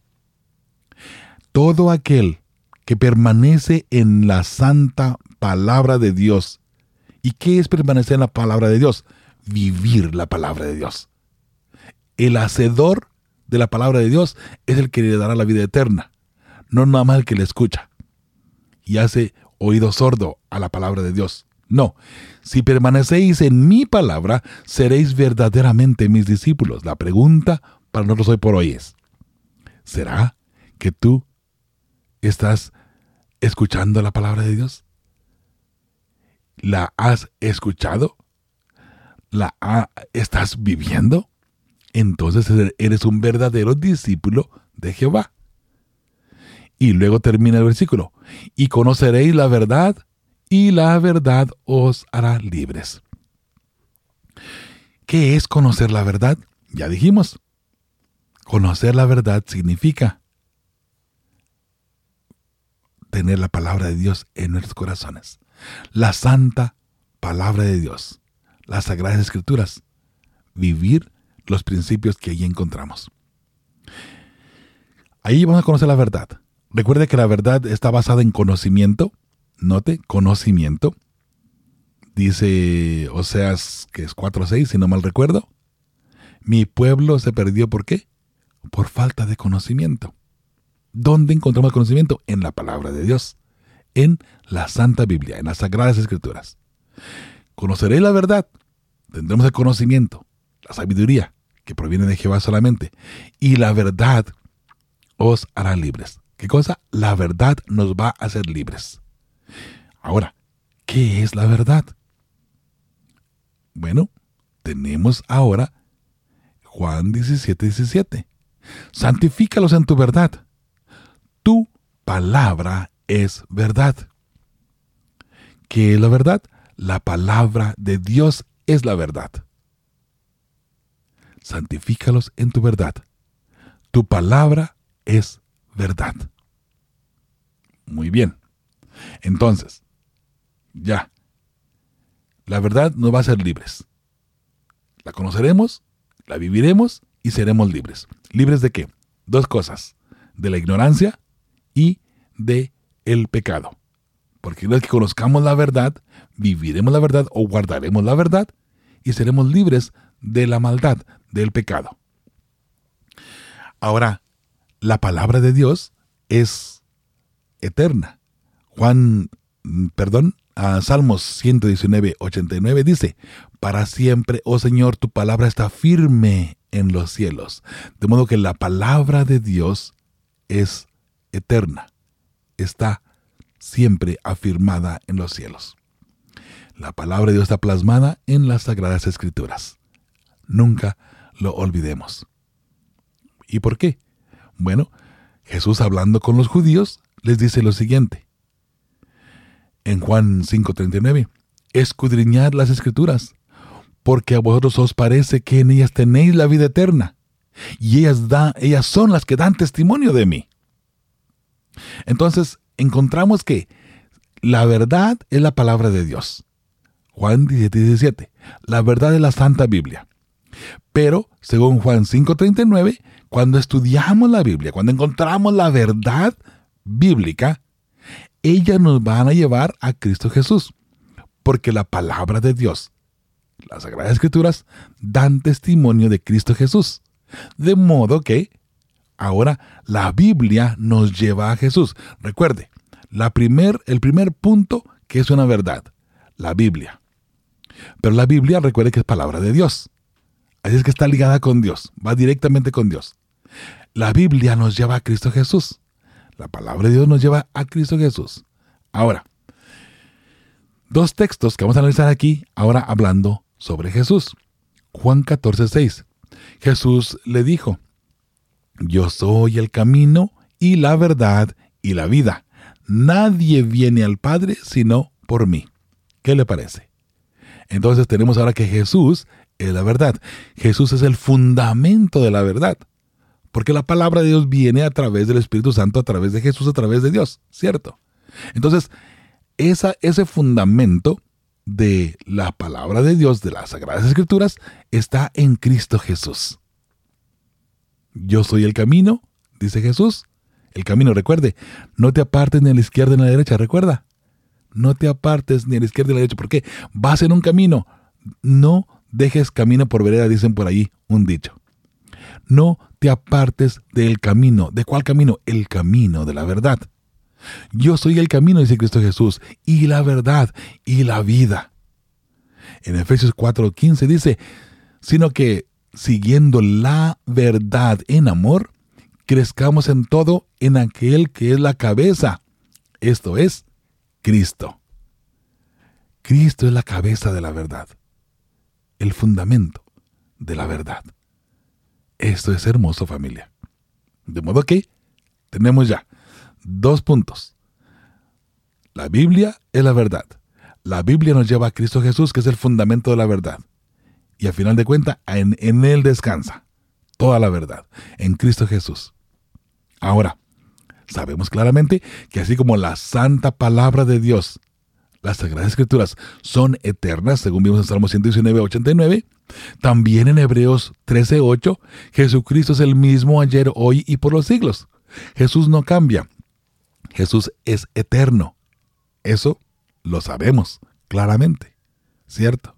Todo aquel que permanece en la santa palabra de Dios. ¿Y qué es permanecer en la palabra de Dios? Vivir la palabra de Dios. El hacedor de la palabra de Dios es el que le dará la vida eterna no nada más el que le escucha y hace oído sordo a la palabra de Dios. No, si permanecéis en mi palabra, seréis verdaderamente mis discípulos. La pregunta para nosotros hoy por hoy es, ¿será que tú estás escuchando la palabra de Dios? ¿La has escuchado? ¿La estás viviendo? Entonces eres un verdadero discípulo de Jehová. Y luego termina el versículo. Y conoceréis la verdad, y la verdad os hará libres. ¿Qué es conocer la verdad? Ya dijimos. Conocer la verdad significa tener la palabra de Dios en nuestros corazones. La santa palabra de Dios. Las sagradas escrituras. Vivir los principios que allí encontramos. Ahí vamos a conocer la verdad. Recuerde que la verdad está basada en conocimiento. Note, conocimiento. Dice Oseas que es 4.6, si no mal recuerdo. Mi pueblo se perdió ¿por qué? Por falta de conocimiento. ¿Dónde encontramos conocimiento? En la palabra de Dios, en la Santa Biblia, en las Sagradas Escrituras. Conoceréis la verdad, tendremos el conocimiento, la sabiduría, que proviene de Jehová solamente, y la verdad os hará libres. ¿Qué cosa? La verdad nos va a hacer libres. Ahora, ¿qué es la verdad? Bueno, tenemos ahora Juan 17, 17. Santifícalos en tu verdad. Tu palabra es verdad. ¿Qué es la verdad? La palabra de Dios es la verdad. Santifícalos en tu verdad. Tu palabra es verdad. Muy bien. Entonces, ya. La verdad nos va a hacer libres. La conoceremos, la viviremos y seremos libres. ¿Libres de qué? Dos cosas. De la ignorancia y de el pecado. Porque una vez que conozcamos la verdad, viviremos la verdad o guardaremos la verdad y seremos libres de la maldad, del pecado. Ahora, la palabra de Dios es eterna. Juan, mm, perdón, a Salmos 119, 89 dice, para siempre, oh Señor, tu palabra está firme en los cielos. De modo que la palabra de Dios es eterna, está siempre afirmada en los cielos. La palabra de Dios está plasmada en las sagradas escrituras. Nunca lo olvidemos. ¿Y por qué? Bueno, Jesús hablando con los judíos les dice lo siguiente. En Juan 5:39, escudriñad las escrituras, porque a vosotros os parece que en ellas tenéis la vida eterna, y ellas, da, ellas son las que dan testimonio de mí. Entonces, encontramos que la verdad es la palabra de Dios. Juan 17, 17. La verdad es la Santa Biblia. Pero, según Juan 5:39, cuando estudiamos la Biblia, cuando encontramos la verdad bíblica, ellas nos van a llevar a Cristo Jesús. Porque la palabra de Dios, las Sagradas Escrituras, dan testimonio de Cristo Jesús. De modo que ahora la Biblia nos lleva a Jesús. Recuerde, la primer, el primer punto que es una verdad, la Biblia. Pero la Biblia recuerde que es palabra de Dios. Así es que está ligada con Dios, va directamente con Dios. La Biblia nos lleva a Cristo Jesús. La palabra de Dios nos lleva a Cristo Jesús. Ahora, dos textos que vamos a analizar aquí, ahora hablando sobre Jesús. Juan 14, 6. Jesús le dijo, Yo soy el camino y la verdad y la vida. Nadie viene al Padre sino por mí. ¿Qué le parece? Entonces tenemos ahora que Jesús es la verdad. Jesús es el fundamento de la verdad. Porque la palabra de Dios viene a través del Espíritu Santo, a través de Jesús, a través de Dios, ¿cierto? Entonces, ese fundamento de la palabra de Dios, de las Sagradas Escrituras, está en Cristo Jesús. Yo soy el camino, dice Jesús. El camino, recuerde, no te apartes ni a la izquierda ni a la derecha, recuerda. No te apartes ni a la izquierda ni a la derecha, porque vas en un camino. No dejes camino por vereda, dicen por ahí un dicho. No te apartes del camino. ¿De cuál camino? El camino de la verdad. Yo soy el camino, dice Cristo Jesús, y la verdad y la vida. En Efesios 4:15 dice, sino que siguiendo la verdad en amor, crezcamos en todo en aquel que es la cabeza, esto es, Cristo. Cristo es la cabeza de la verdad, el fundamento de la verdad. Esto es hermoso familia. De modo que tenemos ya dos puntos. La Biblia es la verdad. La Biblia nos lleva a Cristo Jesús, que es el fundamento de la verdad. Y al final de cuentas, en, en Él descansa toda la verdad, en Cristo Jesús. Ahora, sabemos claramente que así como la santa palabra de Dios, las Sagradas Escrituras son eternas, según vimos en Salmo 119, 89, también en Hebreos 13, 8, Jesucristo es el mismo ayer, hoy y por los siglos. Jesús no cambia. Jesús es eterno. Eso lo sabemos claramente, ¿cierto?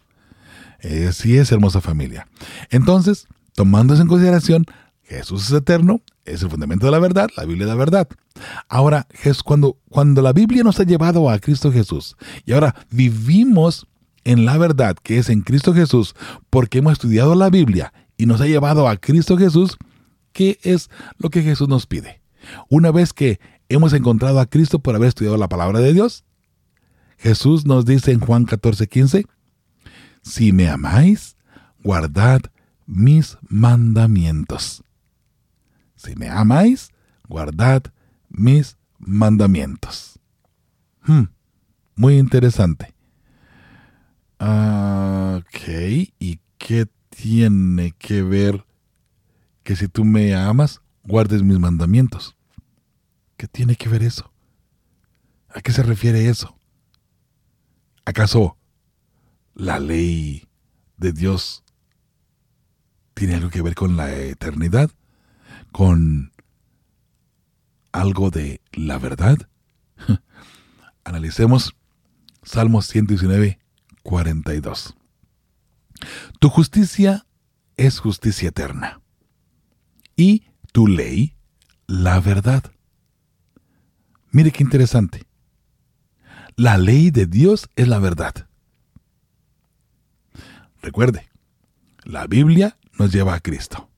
Eh, sí es hermosa familia. Entonces, tomando en consideración, Jesús es eterno, es el fundamento de la verdad, la Biblia es la verdad. Ahora, cuando, cuando la Biblia nos ha llevado a Cristo Jesús y ahora vivimos en la verdad que es en Cristo Jesús porque hemos estudiado la Biblia y nos ha llevado a Cristo Jesús, ¿qué es lo que Jesús nos pide? Una vez que hemos encontrado a Cristo por haber estudiado la palabra de Dios, Jesús nos dice en Juan 14, 15, si me amáis, guardad mis mandamientos. Si me amáis, guardad mis mandamientos. Hmm, muy interesante. Ok, ¿y qué tiene que ver que si tú me amas, guardes mis mandamientos? ¿Qué tiene que ver eso? ¿A qué se refiere eso? ¿Acaso la ley de Dios tiene algo que ver con la eternidad? ¿Con algo de la verdad? Analicemos Salmos 119, 42. Tu justicia es justicia eterna y tu ley la verdad. Mire qué interesante. La ley de Dios es la verdad. Recuerde, la Biblia nos lleva a Cristo.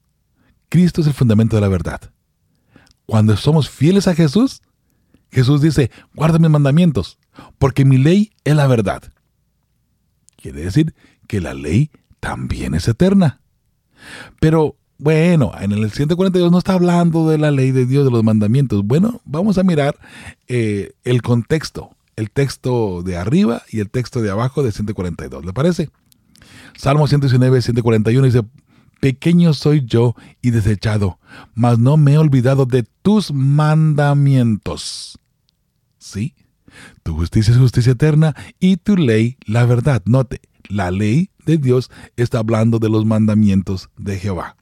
Cristo es el fundamento de la verdad. Cuando somos fieles a Jesús, Jesús dice, guarda mis mandamientos, porque mi ley es la verdad. Quiere decir que la ley también es eterna. Pero bueno, en el 142 no está hablando de la ley de Dios, de los mandamientos. Bueno, vamos a mirar eh, el contexto, el texto de arriba y el texto de abajo de 142. ¿Le parece? Salmo 119, 141 dice, Pequeño soy yo y desechado, mas no me he olvidado de tus mandamientos. ¿Sí? Tu justicia es justicia eterna y tu ley la verdad. Note, la ley de Dios está hablando de los mandamientos de Jehová.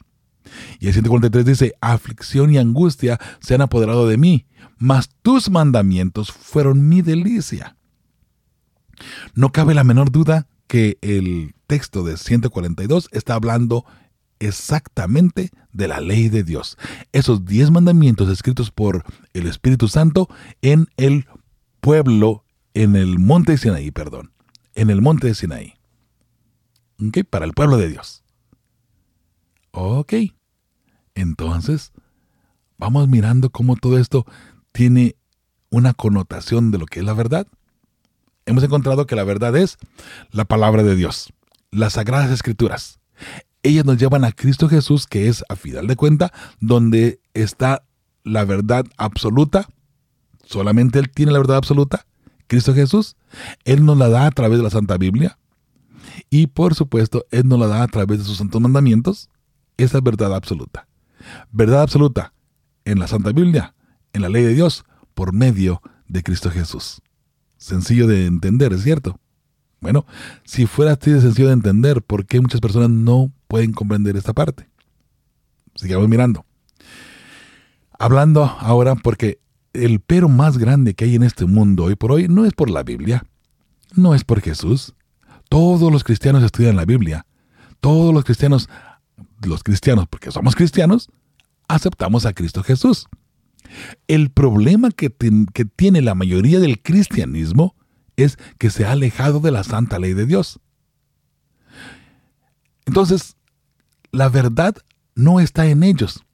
Y el 143 dice, aflicción y angustia se han apoderado de mí, mas tus mandamientos fueron mi delicia. No cabe la menor duda que el texto de 142 está hablando exactamente de la ley de Dios. Esos diez mandamientos escritos por el Espíritu Santo en el pueblo, en el monte de Sinaí, perdón, en el monte de Sinaí. ¿Ok? Para el pueblo de Dios. Ok. Entonces, vamos mirando cómo todo esto tiene una connotación de lo que es la verdad. Hemos encontrado que la verdad es la palabra de Dios, las sagradas escrituras. Ellas nos llevan a Cristo Jesús, que es, a final de cuenta, donde está la verdad absoluta. Solamente Él tiene la verdad absoluta. Cristo Jesús. Él nos la da a través de la Santa Biblia. Y por supuesto, Él nos la da a través de sus santos mandamientos. Esa es verdad absoluta. Verdad absoluta en la Santa Biblia, en la ley de Dios, por medio de Cristo Jesús. Sencillo de entender, ¿es cierto? Bueno, si fuera así de sencillo de entender, ¿por qué muchas personas no pueden comprender esta parte? Sigamos mirando. Hablando ahora porque el pero más grande que hay en este mundo hoy por hoy no es por la Biblia, no es por Jesús. Todos los cristianos estudian la Biblia. Todos los cristianos, los cristianos, porque somos cristianos, aceptamos a Cristo Jesús. El problema que, que tiene la mayoría del cristianismo es que se ha alejado de la santa ley de Dios. Entonces, la verdad no está en ellos.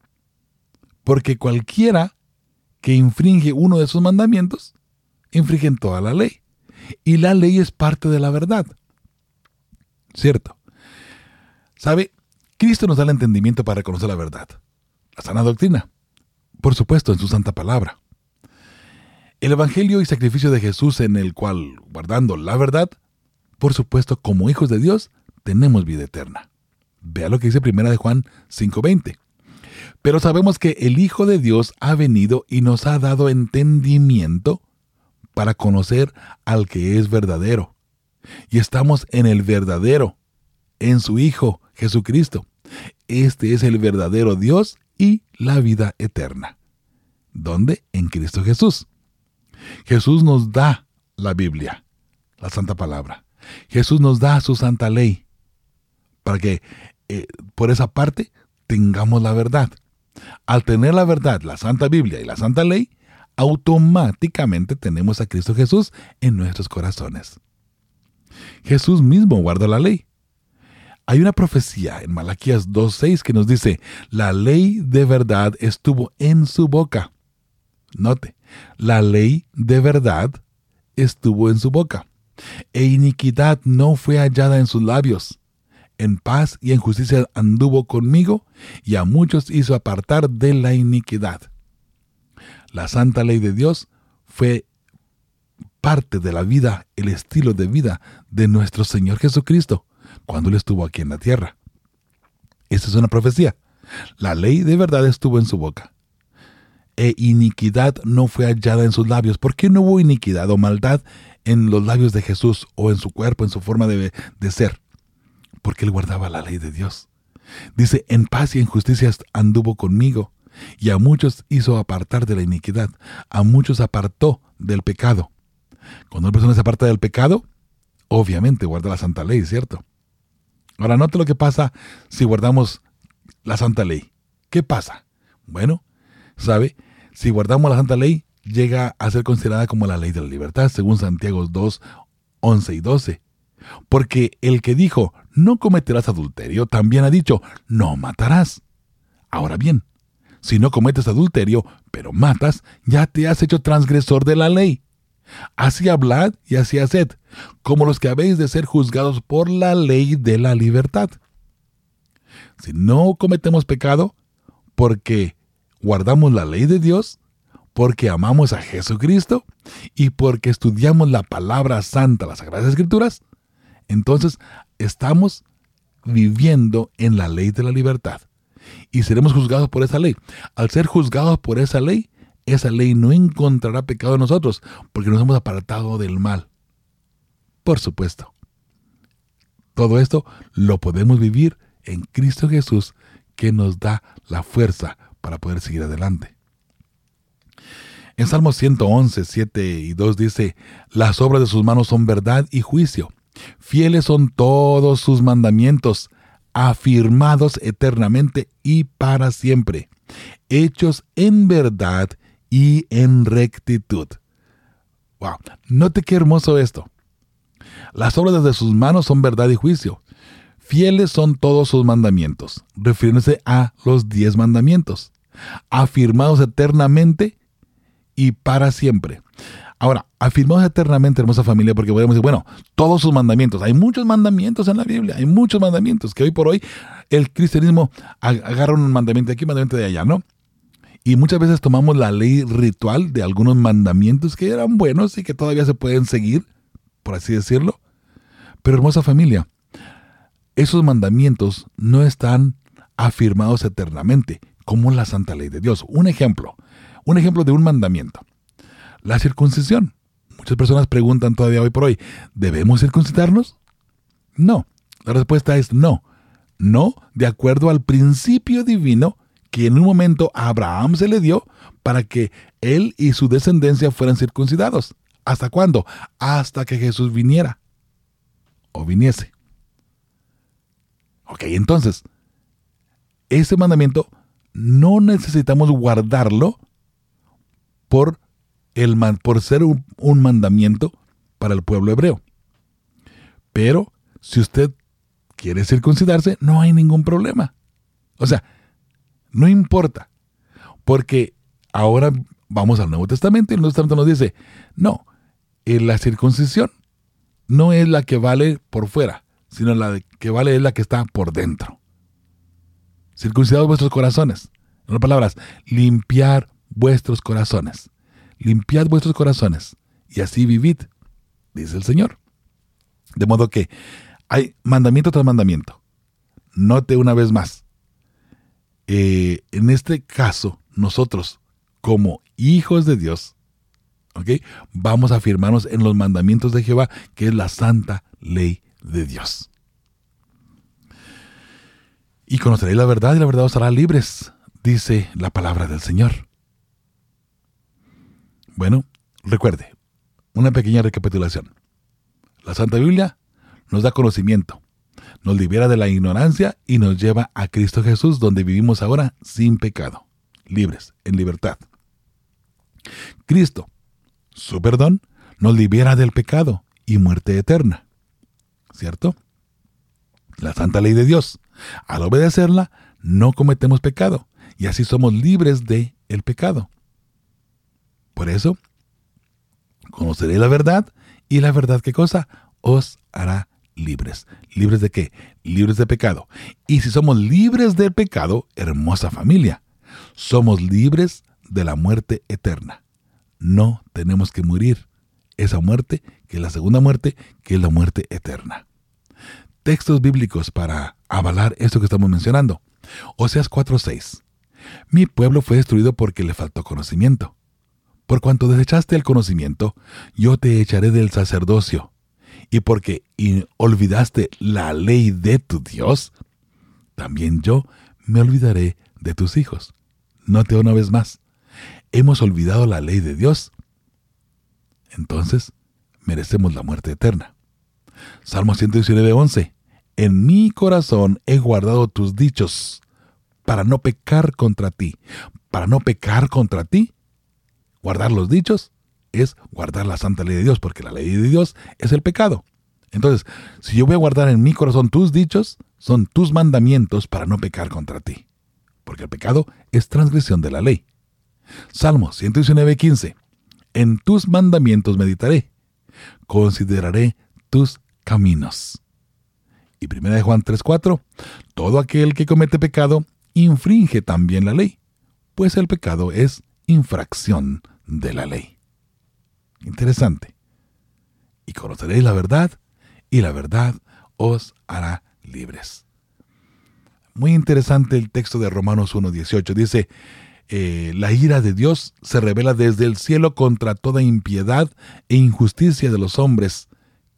porque cualquiera que infringe uno de sus mandamientos, infringe toda la ley. Y la ley es parte de la verdad. ¿Cierto? ¿Sabe? Cristo nos da el entendimiento para reconocer la verdad. La sana doctrina. Por supuesto, en su santa palabra. El Evangelio y sacrificio de Jesús en el cual, guardando la verdad, por supuesto, como hijos de Dios, tenemos vida eterna. Vea lo que dice Primera de Juan 5:20. Pero sabemos que el Hijo de Dios ha venido y nos ha dado entendimiento para conocer al que es verdadero. Y estamos en el verdadero, en su Hijo, Jesucristo. Este es el verdadero Dios y la vida eterna. ¿Dónde? En Cristo Jesús. Jesús nos da la Biblia, la Santa Palabra. Jesús nos da su Santa Ley, para que eh, por esa parte tengamos la verdad. Al tener la verdad, la Santa Biblia y la Santa Ley, automáticamente tenemos a Cristo Jesús en nuestros corazones. Jesús mismo guarda la ley. Hay una profecía en Malaquías 2.6 que nos dice, la ley de verdad estuvo en su boca. Note, la ley de verdad estuvo en su boca, e iniquidad no fue hallada en sus labios. En paz y en justicia anduvo conmigo, y a muchos hizo apartar de la iniquidad. La santa ley de Dios fue parte de la vida, el estilo de vida de nuestro Señor Jesucristo cuando Él estuvo aquí en la tierra. Esa es una profecía. La ley de verdad estuvo en su boca. E iniquidad no fue hallada en sus labios. ¿Por qué no hubo iniquidad o maldad en los labios de Jesús o en su cuerpo, en su forma de, de ser? Porque Él guardaba la ley de Dios. Dice, en paz y en justicia anduvo conmigo, y a muchos hizo apartar de la iniquidad, a muchos apartó del pecado. Cuando una persona se aparta del pecado, obviamente guarda la santa ley, ¿cierto? Ahora, note lo que pasa si guardamos la santa ley. ¿Qué pasa? Bueno, ¿sabe? Si guardamos la santa ley, llega a ser considerada como la ley de la libertad, según Santiago 2, 11 y 12. Porque el que dijo, no cometerás adulterio, también ha dicho, no matarás. Ahora bien, si no cometes adulterio, pero matas, ya te has hecho transgresor de la ley. Así hablad y así haced, como los que habéis de ser juzgados por la ley de la libertad. Si no cometemos pecado, porque guardamos la ley de Dios, porque amamos a Jesucristo y porque estudiamos la palabra santa, las Sagradas Escrituras, entonces estamos viviendo en la ley de la libertad y seremos juzgados por esa ley. Al ser juzgados por esa ley, esa ley no encontrará pecado en nosotros, porque nos hemos apartado del mal. Por supuesto. Todo esto lo podemos vivir en Cristo Jesús, que nos da la fuerza para poder seguir adelante. En Salmo 111, 7 y 2 dice, Las obras de sus manos son verdad y juicio. Fieles son todos sus mandamientos, afirmados eternamente y para siempre, hechos en verdad y en rectitud. Wow, note qué hermoso esto. Las obras de sus manos son verdad y juicio. Fieles son todos sus mandamientos, refiriéndose a los diez mandamientos, afirmados eternamente y para siempre. Ahora, afirmados eternamente, hermosa familia, porque podemos decir, bueno, todos sus mandamientos, hay muchos mandamientos en la Biblia, hay muchos mandamientos, que hoy por hoy el cristianismo agarra un mandamiento de aquí, un mandamiento de allá, ¿no? Y muchas veces tomamos la ley ritual de algunos mandamientos que eran buenos y que todavía se pueden seguir, por así decirlo. Pero hermosa familia, esos mandamientos no están afirmados eternamente, como la santa ley de Dios. Un ejemplo, un ejemplo de un mandamiento. La circuncisión. Muchas personas preguntan todavía hoy por hoy, ¿debemos circuncidarnos? No. La respuesta es no. No de acuerdo al principio divino que en un momento a Abraham se le dio para que él y su descendencia fueran circuncidados. ¿Hasta cuándo? Hasta que Jesús viniera o viniese. Ok, entonces, ese mandamiento no necesitamos guardarlo por, el, por ser un, mandamiento para el pueblo hebreo. Pero si usted quiere circuncidarse, no hay ningún problema. O sea, no importa. Porque ahora vamos al Nuevo Testamento y el Nuevo Testamento nos dice, no, la circuncisión no es la que vale por fuera, sino la que vale es la que está por dentro. Circuncidados vuestros corazones. En otras palabras, limpiar vuestros corazones. Limpiad vuestros corazones y así vivid, dice el Señor. De modo que hay mandamiento tras mandamiento. Note una vez más. Eh, en este caso, nosotros, como hijos de Dios, vamos a afirmarnos en los mandamientos de Jehová, que es la santa ley de Dios. Y conoceréis la verdad y la verdad os hará libres, dice la palabra del Señor. Bueno, recuerde, una pequeña recapitulación. La Santa Biblia nos da conocimiento, nos libera de la ignorancia y nos lleva a Cristo Jesús, donde vivimos ahora sin pecado, libres, en libertad. Cristo, su perdón, nos libera del pecado y muerte eterna. ¿Cierto? La santa ley de Dios al obedecerla, no cometemos pecado y así somos libres de el pecado. Por eso, conoceréis la verdad y la verdad qué cosa? Os hará libres. ¿Libres de qué? Libres de pecado. Y si somos libres del pecado, hermosa familia, somos libres de la muerte eterna. No tenemos que morir. Esa muerte, que es la segunda muerte, que es la muerte eterna textos bíblicos para avalar esto que estamos mencionando. Oseas 4:6. Mi pueblo fue destruido porque le faltó conocimiento. Por cuanto desechaste el conocimiento, yo te echaré del sacerdocio. Y porque olvidaste la ley de tu Dios, también yo me olvidaré de tus hijos. Note una vez más, hemos olvidado la ley de Dios. Entonces, merecemos la muerte eterna. Salmo 119, 11 en mi corazón he guardado tus dichos para no pecar contra ti. Para no pecar contra ti. Guardar los dichos es guardar la santa ley de Dios, porque la ley de Dios es el pecado. Entonces, si yo voy a guardar en mi corazón tus dichos, son tus mandamientos para no pecar contra ti. Porque el pecado es transgresión de la ley. Salmo 119, 15. En tus mandamientos meditaré. Consideraré tus caminos. Y 1 Juan 3:4, todo aquel que comete pecado infringe también la ley, pues el pecado es infracción de la ley. Interesante. Y conoceréis la verdad, y la verdad os hará libres. Muy interesante el texto de Romanos 1.18. Dice, eh, la ira de Dios se revela desde el cielo contra toda impiedad e injusticia de los hombres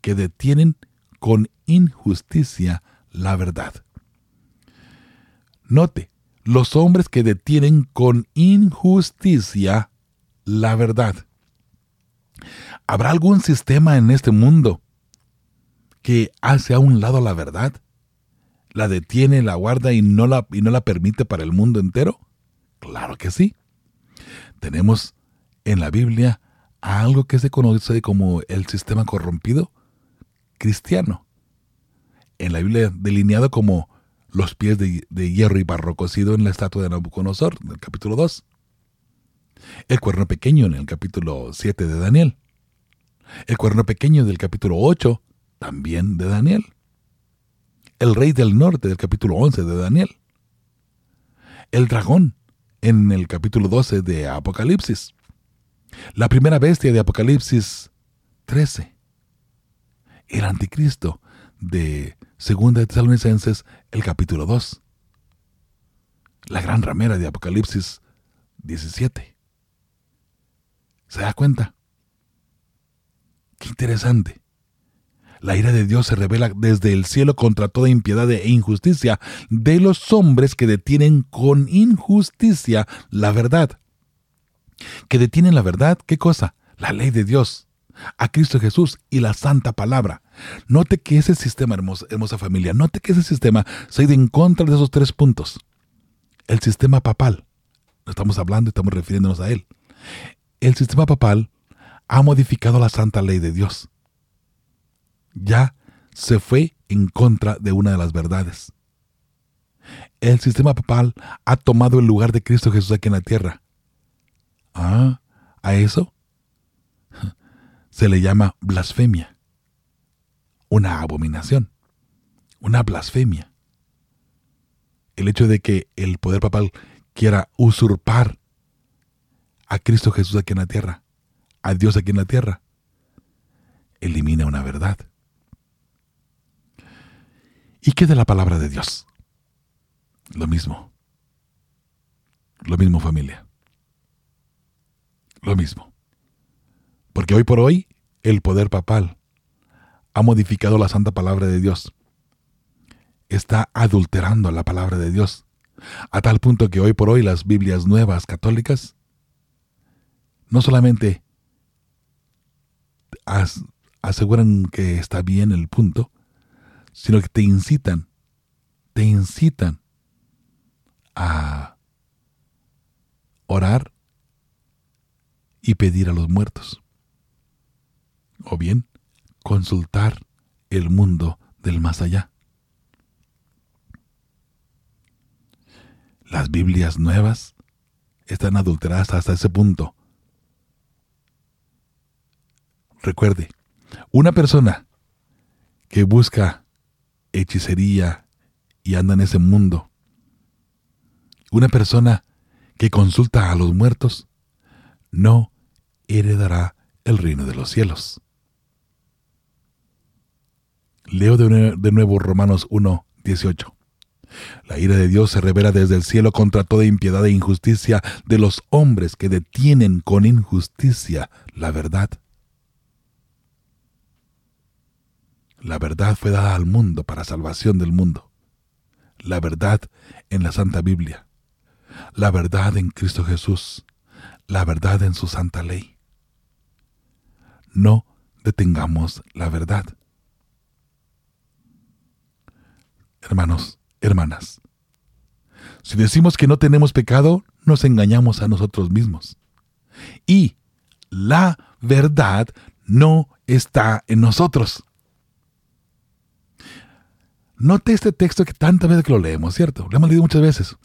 que detienen con injusticia la verdad. Note, los hombres que detienen con injusticia la verdad. ¿Habrá algún sistema en este mundo que hace a un lado la verdad? ¿La detiene, la guarda y no la, y no la permite para el mundo entero? Claro que sí. Tenemos en la Biblia algo que se conoce como el sistema corrompido cristiano. En la Biblia delineado como los pies de, hierro y barro cocido en la estatua de Nabucodonosor, en el capítulo 2. El cuerno pequeño en el capítulo 7 de Daniel. El cuerno pequeño del capítulo 8, también de Daniel. El rey del norte del capítulo 11 de Daniel. El dragón en el capítulo 12 de Apocalipsis. La primera bestia de Apocalipsis 13 el anticristo de Segunda de Tesalonicenses, el capítulo 2. La gran ramera de Apocalipsis 17. ¿Se da cuenta? Qué interesante. La ira de Dios se revela desde el cielo contra toda impiedad e injusticia de los hombres que detienen con injusticia la verdad. Que detienen la verdad, ¿qué cosa? La ley de Dios a Cristo Jesús y la santa palabra. Note que ese sistema, hermosa, familia, note que ese sistema se ha ido en contra de esos tres puntos. El sistema papal, estamos hablando estamos refiriéndonos a él. El sistema papal ha modificado la santa ley de Dios. Ya se fue en contra de una de las verdades. El sistema papal ha tomado el lugar de Cristo Jesús aquí en la tierra. Ah, a eso se le llama blasfemia. Una abominación. Una blasfemia. El hecho de que el poder papal quiera usurpar a Cristo Jesús aquí en la tierra, a Dios aquí en la tierra, elimina una verdad. ¿Y qué de la palabra de Dios? Lo mismo. Lo mismo familia. Lo mismo. Porque hoy por hoy el poder papal ha modificado la santa palabra de Dios. Está adulterando la palabra de Dios. A tal punto que hoy por hoy las Biblias nuevas católicas no solamente aseguran que está bien el punto, sino que te incitan, te incitan a orar y pedir a los muertos. O bien, consultar el mundo del más allá. Las Biblias nuevas están adulteradas hasta ese punto. Recuerde, una persona que busca hechicería y anda en ese mundo, una persona que consulta a los muertos, no heredará el reino de los cielos. Leo de, nuevo Romanos 1, 18. La ira de Dios se revela desde el cielo contra toda impiedad e injusticia de los hombres que detienen con injusticia la verdad. La verdad fue dada al mundo para salvación del mundo. La verdad en la Santa Biblia. La verdad en Cristo Jesús. La verdad en su santa ley. No detengamos la verdad. Hermanos, hermanas, si decimos que no tenemos pecado, nos engañamos a nosotros mismos. Y la verdad no está en nosotros. Note este texto que tantas veces que lo leemos, ¿cierto? Lo hemos leído muchas veces.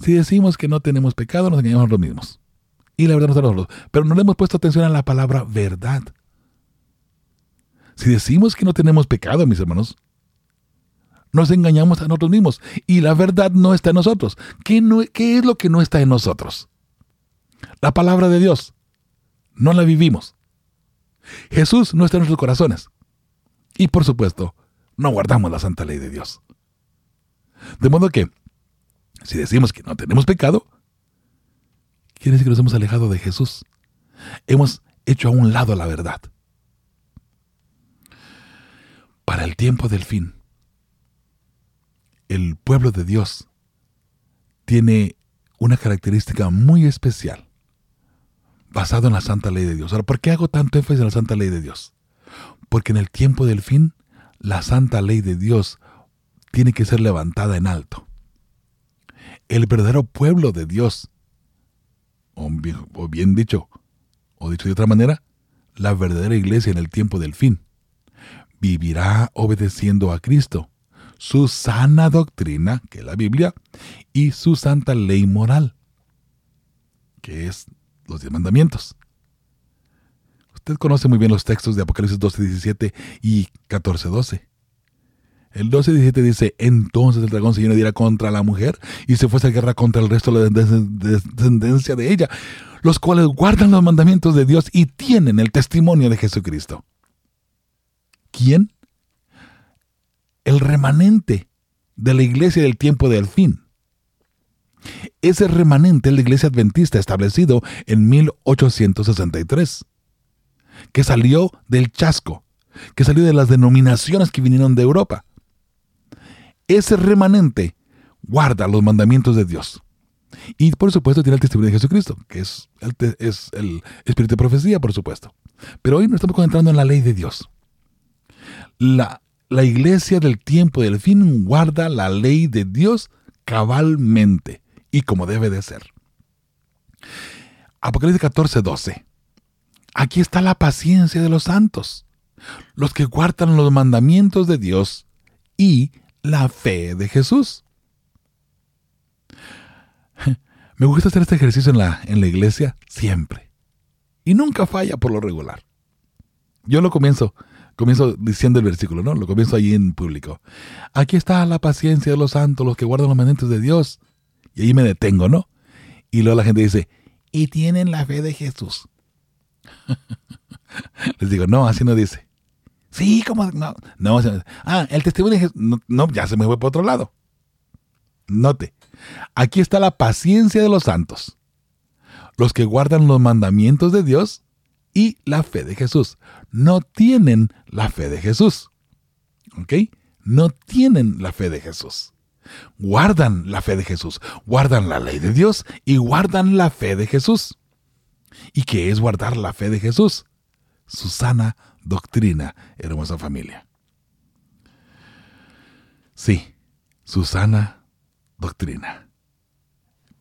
Si decimos que no tenemos pecado, nos engañamos a nosotros mismos. Y la verdad no está en nosotros. Pero no le hemos puesto atención a la palabra verdad. Si decimos que no tenemos pecado, mis hermanos, nos engañamos a nosotros mismos. Y la verdad no está en nosotros. ¿Qué, ¿Qué es lo que no está en nosotros? La palabra de Dios. No la vivimos. Jesús no está en nuestros corazones. Y por supuesto, no guardamos la santa ley de Dios. De modo que, si decimos que no tenemos pecado, quiere decir que nos hemos alejado de Jesús. Hemos hecho a un lado la verdad. Para el tiempo del fin, el pueblo de Dios tiene una característica muy especial, basado en la santa ley de Dios. Ahora, ¿por qué hago tanto énfasis en la santa ley de Dios? Porque en el tiempo del fin la santa ley de Dios tiene que ser levantada en alto. El verdadero pueblo de Dios, o bien, dicho, o dicho de otra manera, la verdadera iglesia en el tiempo del fin, vivirá obedeciendo a Cristo, su sana doctrina, que es la Biblia, y su santa ley moral, que es los diez mandamientos. Usted conoce muy bien los textos de Apocalipsis 12, 17 y 14, 12. El 12, 17 dice, entonces el dragón se llenó contra la mujer y se fue a guerra contra el resto de la descendencia de ella, los cuales guardan los mandamientos de Dios y tienen el testimonio de Jesucristo. ¿Quién? El remanente de la iglesia del tiempo del fin. Ese remanente es la iglesia adventista establecido en 1863 que salió del chasco, que salió de las denominaciones que vinieron de Europa. Ese remanente guarda los mandamientos de Dios. Y por supuesto tiene el testimonio de Jesucristo, que es el, es el espíritu de profecía, por supuesto. Pero hoy nos estamos concentrando en la ley de Dios. La, la iglesia del tiempo del fin guarda la ley de Dios cabalmente y como debe de ser. Apocalipsis 14, 12. Aquí está la paciencia de los santos, los que guardan los mandamientos de Dios y la fe de Jesús. Me gusta hacer este ejercicio en la, en la iglesia siempre. Y nunca falla por lo regular. Yo lo comienzo, comienzo diciendo el versículo, ¿no? Lo comienzo allí en público. Aquí está la paciencia de los santos, los que guardan los mandamientos de Dios. Y ahí me detengo, ¿no? Y luego la gente dice, y tienen la fe de Jesús. Les digo, no, así no dice. Sí, como no, no, ah, el testimonio de no, no, ya se me fue por otro lado. Note, aquí está la paciencia de los santos, los que guardan los mandamientos de Dios y la fe de Jesús. No tienen la fe de Jesús. ¿Ok? No tienen la fe de Jesús. Guardan la fe de Jesús, guardan la ley de Dios y guardan la fe de Jesús. ¿Y qué es guardar la fe de Jesús? Su sana doctrina, hermosa familia. Sí, su sana doctrina.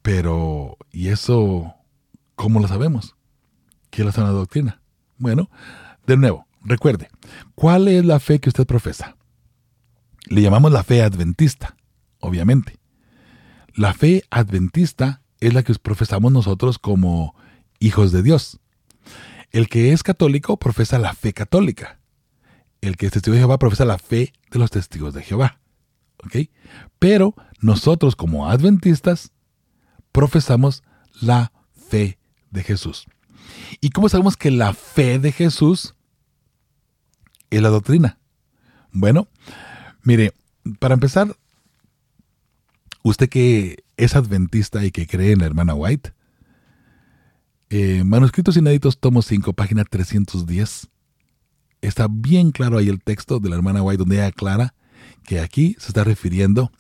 Pero, ¿y eso cómo lo sabemos? ¿Qué es la sana doctrina? Bueno, de nuevo, recuerde, ¿cuál es la fe que usted profesa? Le llamamos la fe adventista, obviamente. La fe adventista es la que profesamos nosotros como hijos de Dios. El que es católico profesa la fe católica. El que es testigo de Jehová profesa la fe de los testigos de Jehová. ¿Ok? Pero nosotros como adventistas profesamos la fe de Jesús. ¿Y cómo sabemos que la fe de Jesús es la doctrina? Bueno, mire, para empezar, usted que es adventista y que cree en la hermana White, eh, Manuscritos Inéditos, tomo 5, página 310, está bien claro ahí el texto de la hermana White donde ella aclara que aquí se está refiriendo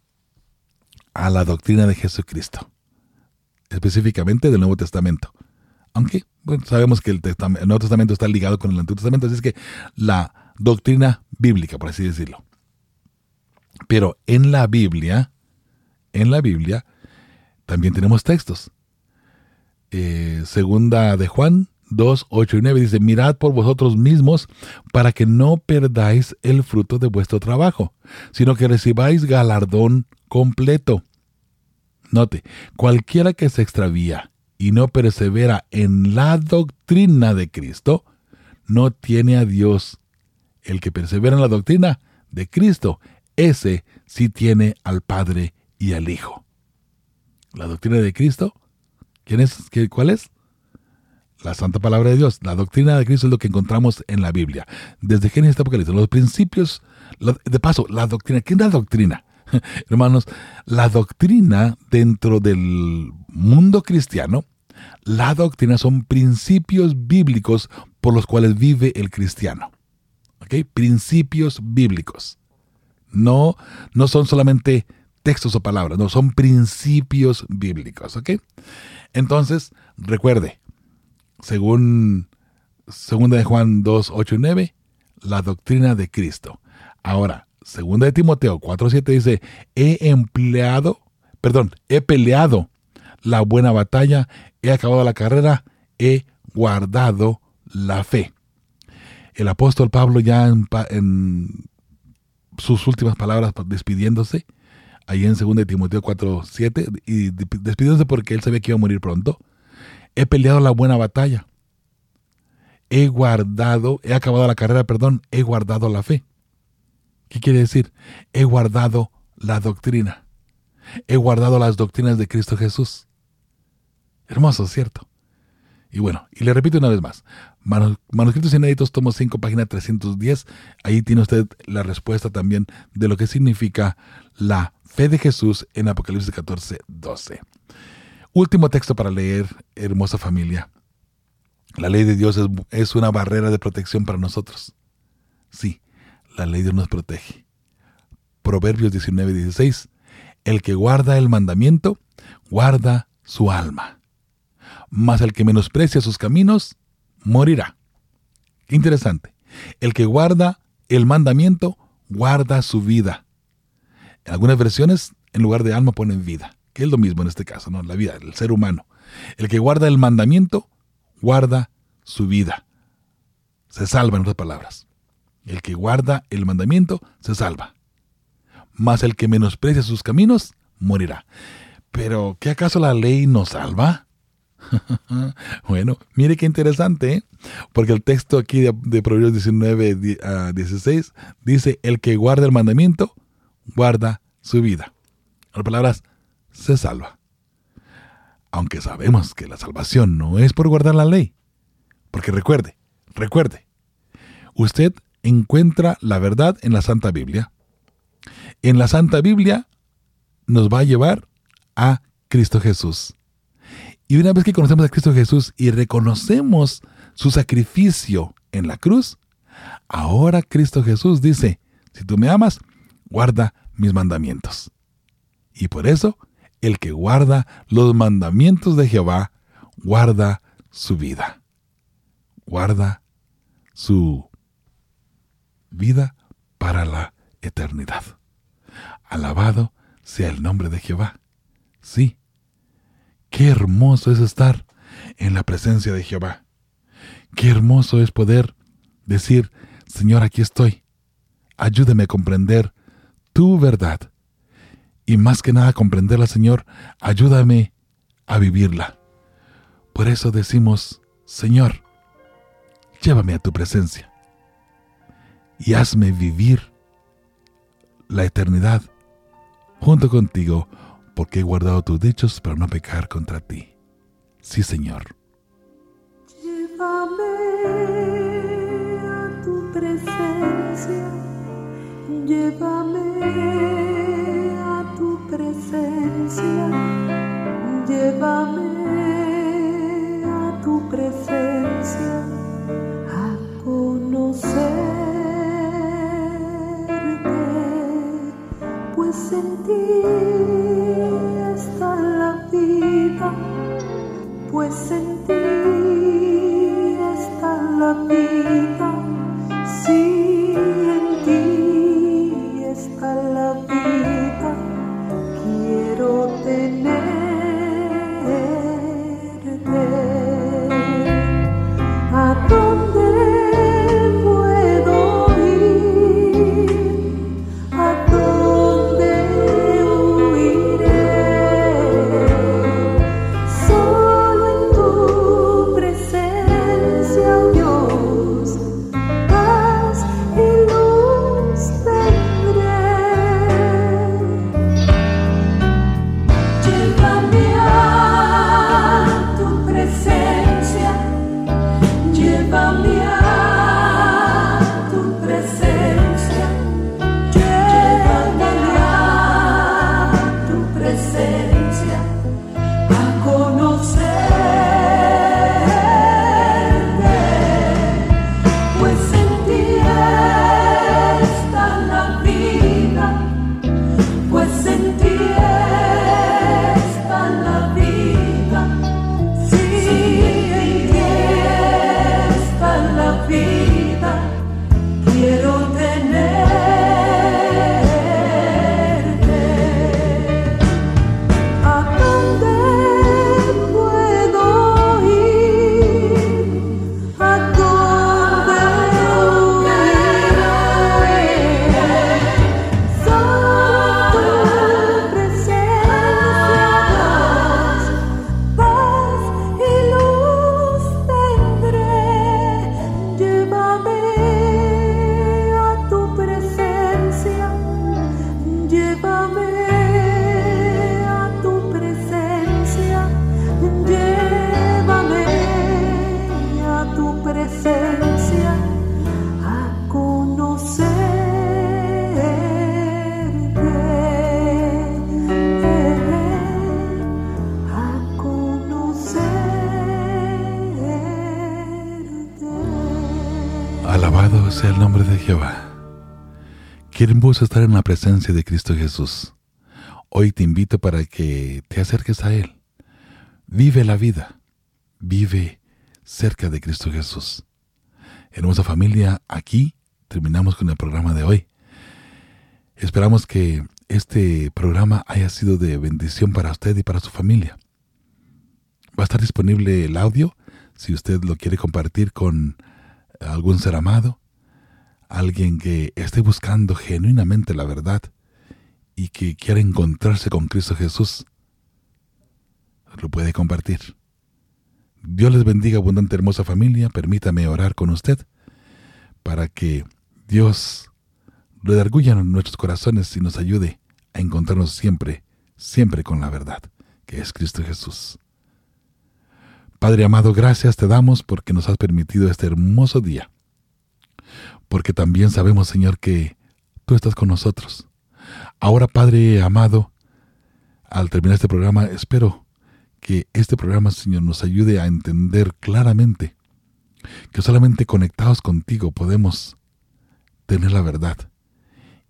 a la doctrina de Jesucristo, específicamente del Nuevo Testamento. Aunque, sabemos que el, Nuevo Testamento está ligado con el Antiguo Testamento, así es que la doctrina bíblica, por así decirlo. Pero en la Biblia, en la Biblia, también tenemos textos. Eh, segunda de Juan 2, 8 y 9 dice, mirad por vosotros mismos para que no perdáis el fruto de vuestro trabajo, sino que recibáis galardón completo. Note, cualquiera que se extravía y no persevera en la doctrina de Cristo, no tiene a Dios. El que persevera en la doctrina de Cristo, ese sí tiene al Padre y al Hijo. La doctrina de Cristo, ¿quién es? ¿Cuál es? la santa palabra de Dios. La doctrina de Cristo es lo que encontramos en la Biblia. Desde Génesis hasta Apocalipsis. Los principios, de paso, la doctrina. ¿Qué es la doctrina? Hermanos, la doctrina dentro del mundo cristiano, la doctrina son principios bíblicos por los cuales vive el cristiano. ¿Ok? Principios bíblicos. No, no son solamente textos o palabras, no, son principios bíblicos. ¿Ok? Entonces, recuerde, según segunda de Juan 2, 8 y 9, la doctrina de Cristo. Ahora, segunda de Timoteo 4, 7 dice, he empleado, perdón, he peleado la buena batalla, he acabado la carrera, he guardado la fe. El apóstol Pablo ya en, sus últimas palabras despidiéndose, ahí en 2 de Timoteo 4, 7, y despidiéndose porque él sabía que iba a morir pronto, he peleado la buena batalla. He guardado, he acabado la carrera, perdón, he guardado la fe. ¿Qué quiere decir? He guardado la doctrina. He guardado las doctrinas de Cristo Jesús. Hermoso, ¿cierto? Y bueno, y le repito una vez más, Manuscritos Inéditos, tomo 5, página 310, ahí tiene usted la respuesta también de lo que significa la fe de Jesús en Apocalipsis 14, 12. Último texto para leer, hermosa familia. La ley de Dios es, una barrera de protección para nosotros. Sí, la ley de Dios nos protege. Proverbios 19, 16. El que guarda el mandamiento, guarda su alma. Mas el que menosprecia sus caminos, morirá. Qué interesante. El que guarda el mandamiento, guarda su vida. En algunas versiones, en lugar de alma, ponen vida que es lo mismo en este caso, ¿no? La vida, el ser humano. El que guarda el mandamiento, guarda su vida. Se salva, en otras palabras. El que guarda el mandamiento, se salva. Mas el que menosprecia sus caminos, morirá. Pero, ¿qué acaso la ley nos salva? bueno, mire qué interesante, ¿eh? porque el texto aquí de, Proverbios 19 a 16 dice, el que guarda el mandamiento, guarda su vida. En palabras, se salva. Aunque sabemos que la salvación no es por guardar la ley. Porque recuerde, recuerde, usted encuentra la verdad en la Santa Biblia. En la Santa Biblia nos va a llevar a Cristo Jesús. Y una vez que conocemos a Cristo Jesús y reconocemos su sacrificio en la cruz, ahora Cristo Jesús dice, si tú me amas, guarda mis mandamientos. Y por eso, el que guarda los mandamientos de Jehová, guarda su vida. Guarda su vida para la eternidad. Alabado sea el nombre de Jehová. Sí, qué hermoso es estar en la presencia de Jehová. Qué hermoso es poder decir, Señor, aquí estoy. Ayúdeme a comprender tu verdad. Y más que nada comprenderla, Señor, ayúdame a vivirla. Por eso decimos, Señor, llévame a tu presencia y hazme vivir la eternidad junto contigo, porque he guardado tus dichos para no pecar contra ti. Sí, Señor. Llévame a tu presencia, llévame a tu presencia, llévame a tu presencia a conocer. Pues en ti está la vida, pues en ti está la vida, sí en Estar en la presencia de Cristo Jesús. Hoy te invito para que te acerques a Él. Vive la vida. Vive cerca de Cristo Jesús. Hermosa familia, aquí terminamos con el programa de hoy. Esperamos que este programa haya sido de bendición para usted y para su familia. Va a estar disponible el audio si usted lo quiere compartir con algún ser amado, alguien que esté buscando genuinamente la verdad y que quiera encontrarse con Cristo Jesús. lo puede compartir. Dios les bendiga, abundante, hermosa familia. Permítame orar con usted para que Dios redarguya en nuestros corazones y nos ayude a encontrarnos siempre, siempre con la verdad, que es Cristo Jesús. Padre amado, gracias te damos porque nos has permitido este hermoso día. Porque también sabemos, Señor, que tú estás con nosotros. Ahora, Padre amado, al terminar este programa, espero que este programa, Señor, nos ayude a entender claramente que solamente conectados contigo podemos tener la verdad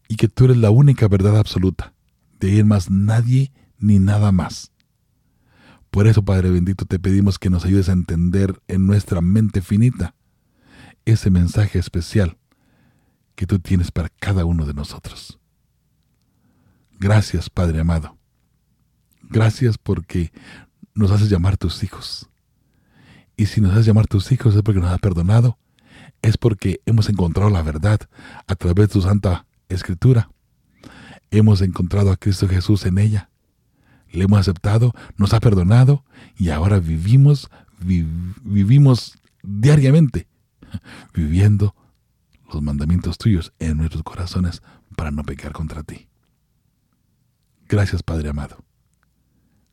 y que tú eres la única verdad absoluta. De ahí más nadie ni nada más. Por eso, Padre bendito, te pedimos que nos ayudes a entender en nuestra mente finita ese mensaje especial que tú tienes para cada uno de nosotros. Gracias, Padre amado. Gracias porque nos haces llamar tus hijos. Y si nos haces llamar tus hijos es porque nos has perdonado, es porque hemos encontrado la verdad a través de tu santa escritura. Hemos encontrado a Cristo Jesús en ella. Le hemos aceptado, nos ha perdonado y ahora vivimos, vivimos diariamente, viviendo los mandamientos tuyos en nuestros corazones para no pecar contra ti. Gracias Padre amado.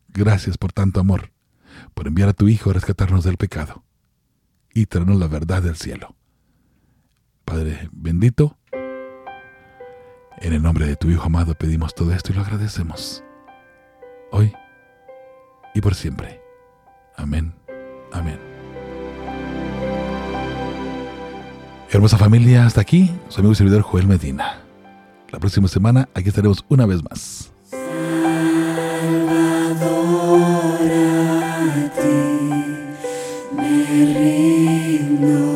Gracias por tanto amor, por enviar a tu Hijo a rescatarnos del pecado y traernos la verdad del cielo. Padre bendito, en el nombre de tu Hijo amado pedimos todo esto y lo agradecemos. Hoy y por siempre. Amén. Amén. Hermosa familia, hasta aquí su amigo y servidor Joel Medina. La próxima semana aquí estaremos una vez más. Salvador a ti me rindo.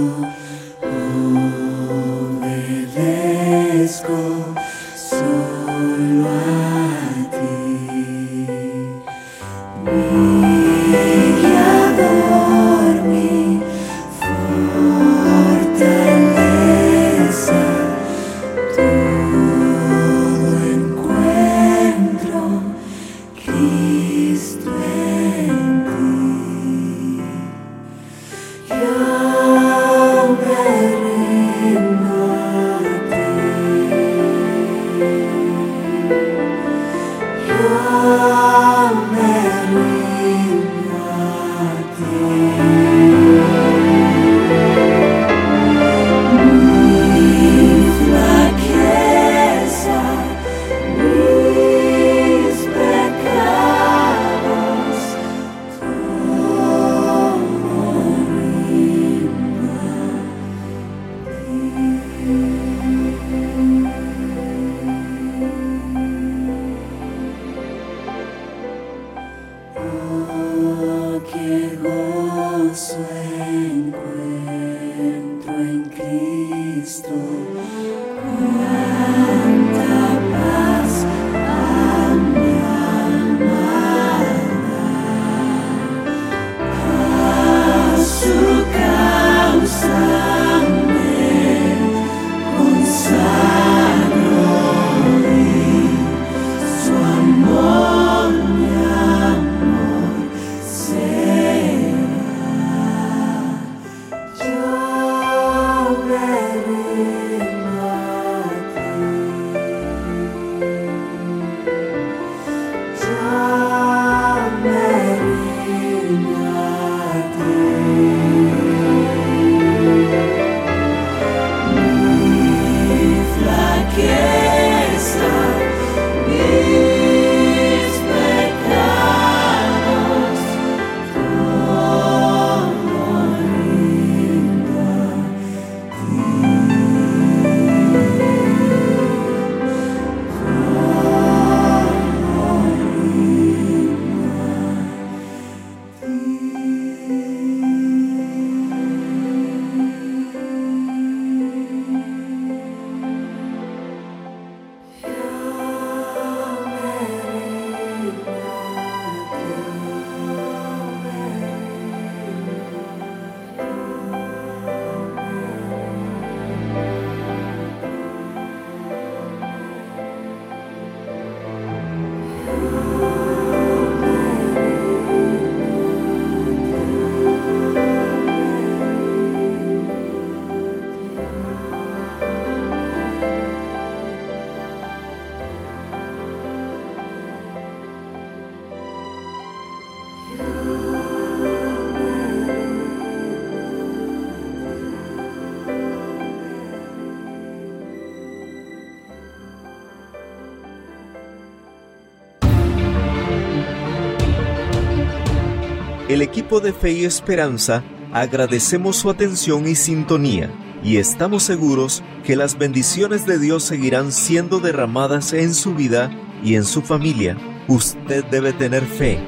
El equipo de Fe y Esperanza agradecemos su atención y sintonía y estamos seguros que las bendiciones de Dios seguirán siendo derramadas en su vida y en su familia. Usted debe tener fe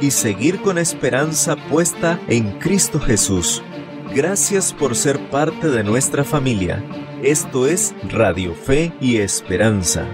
y seguir con esperanza puesta en Cristo Jesús. Gracias por ser parte de nuestra familia. Esto es Radio Fe y Esperanza.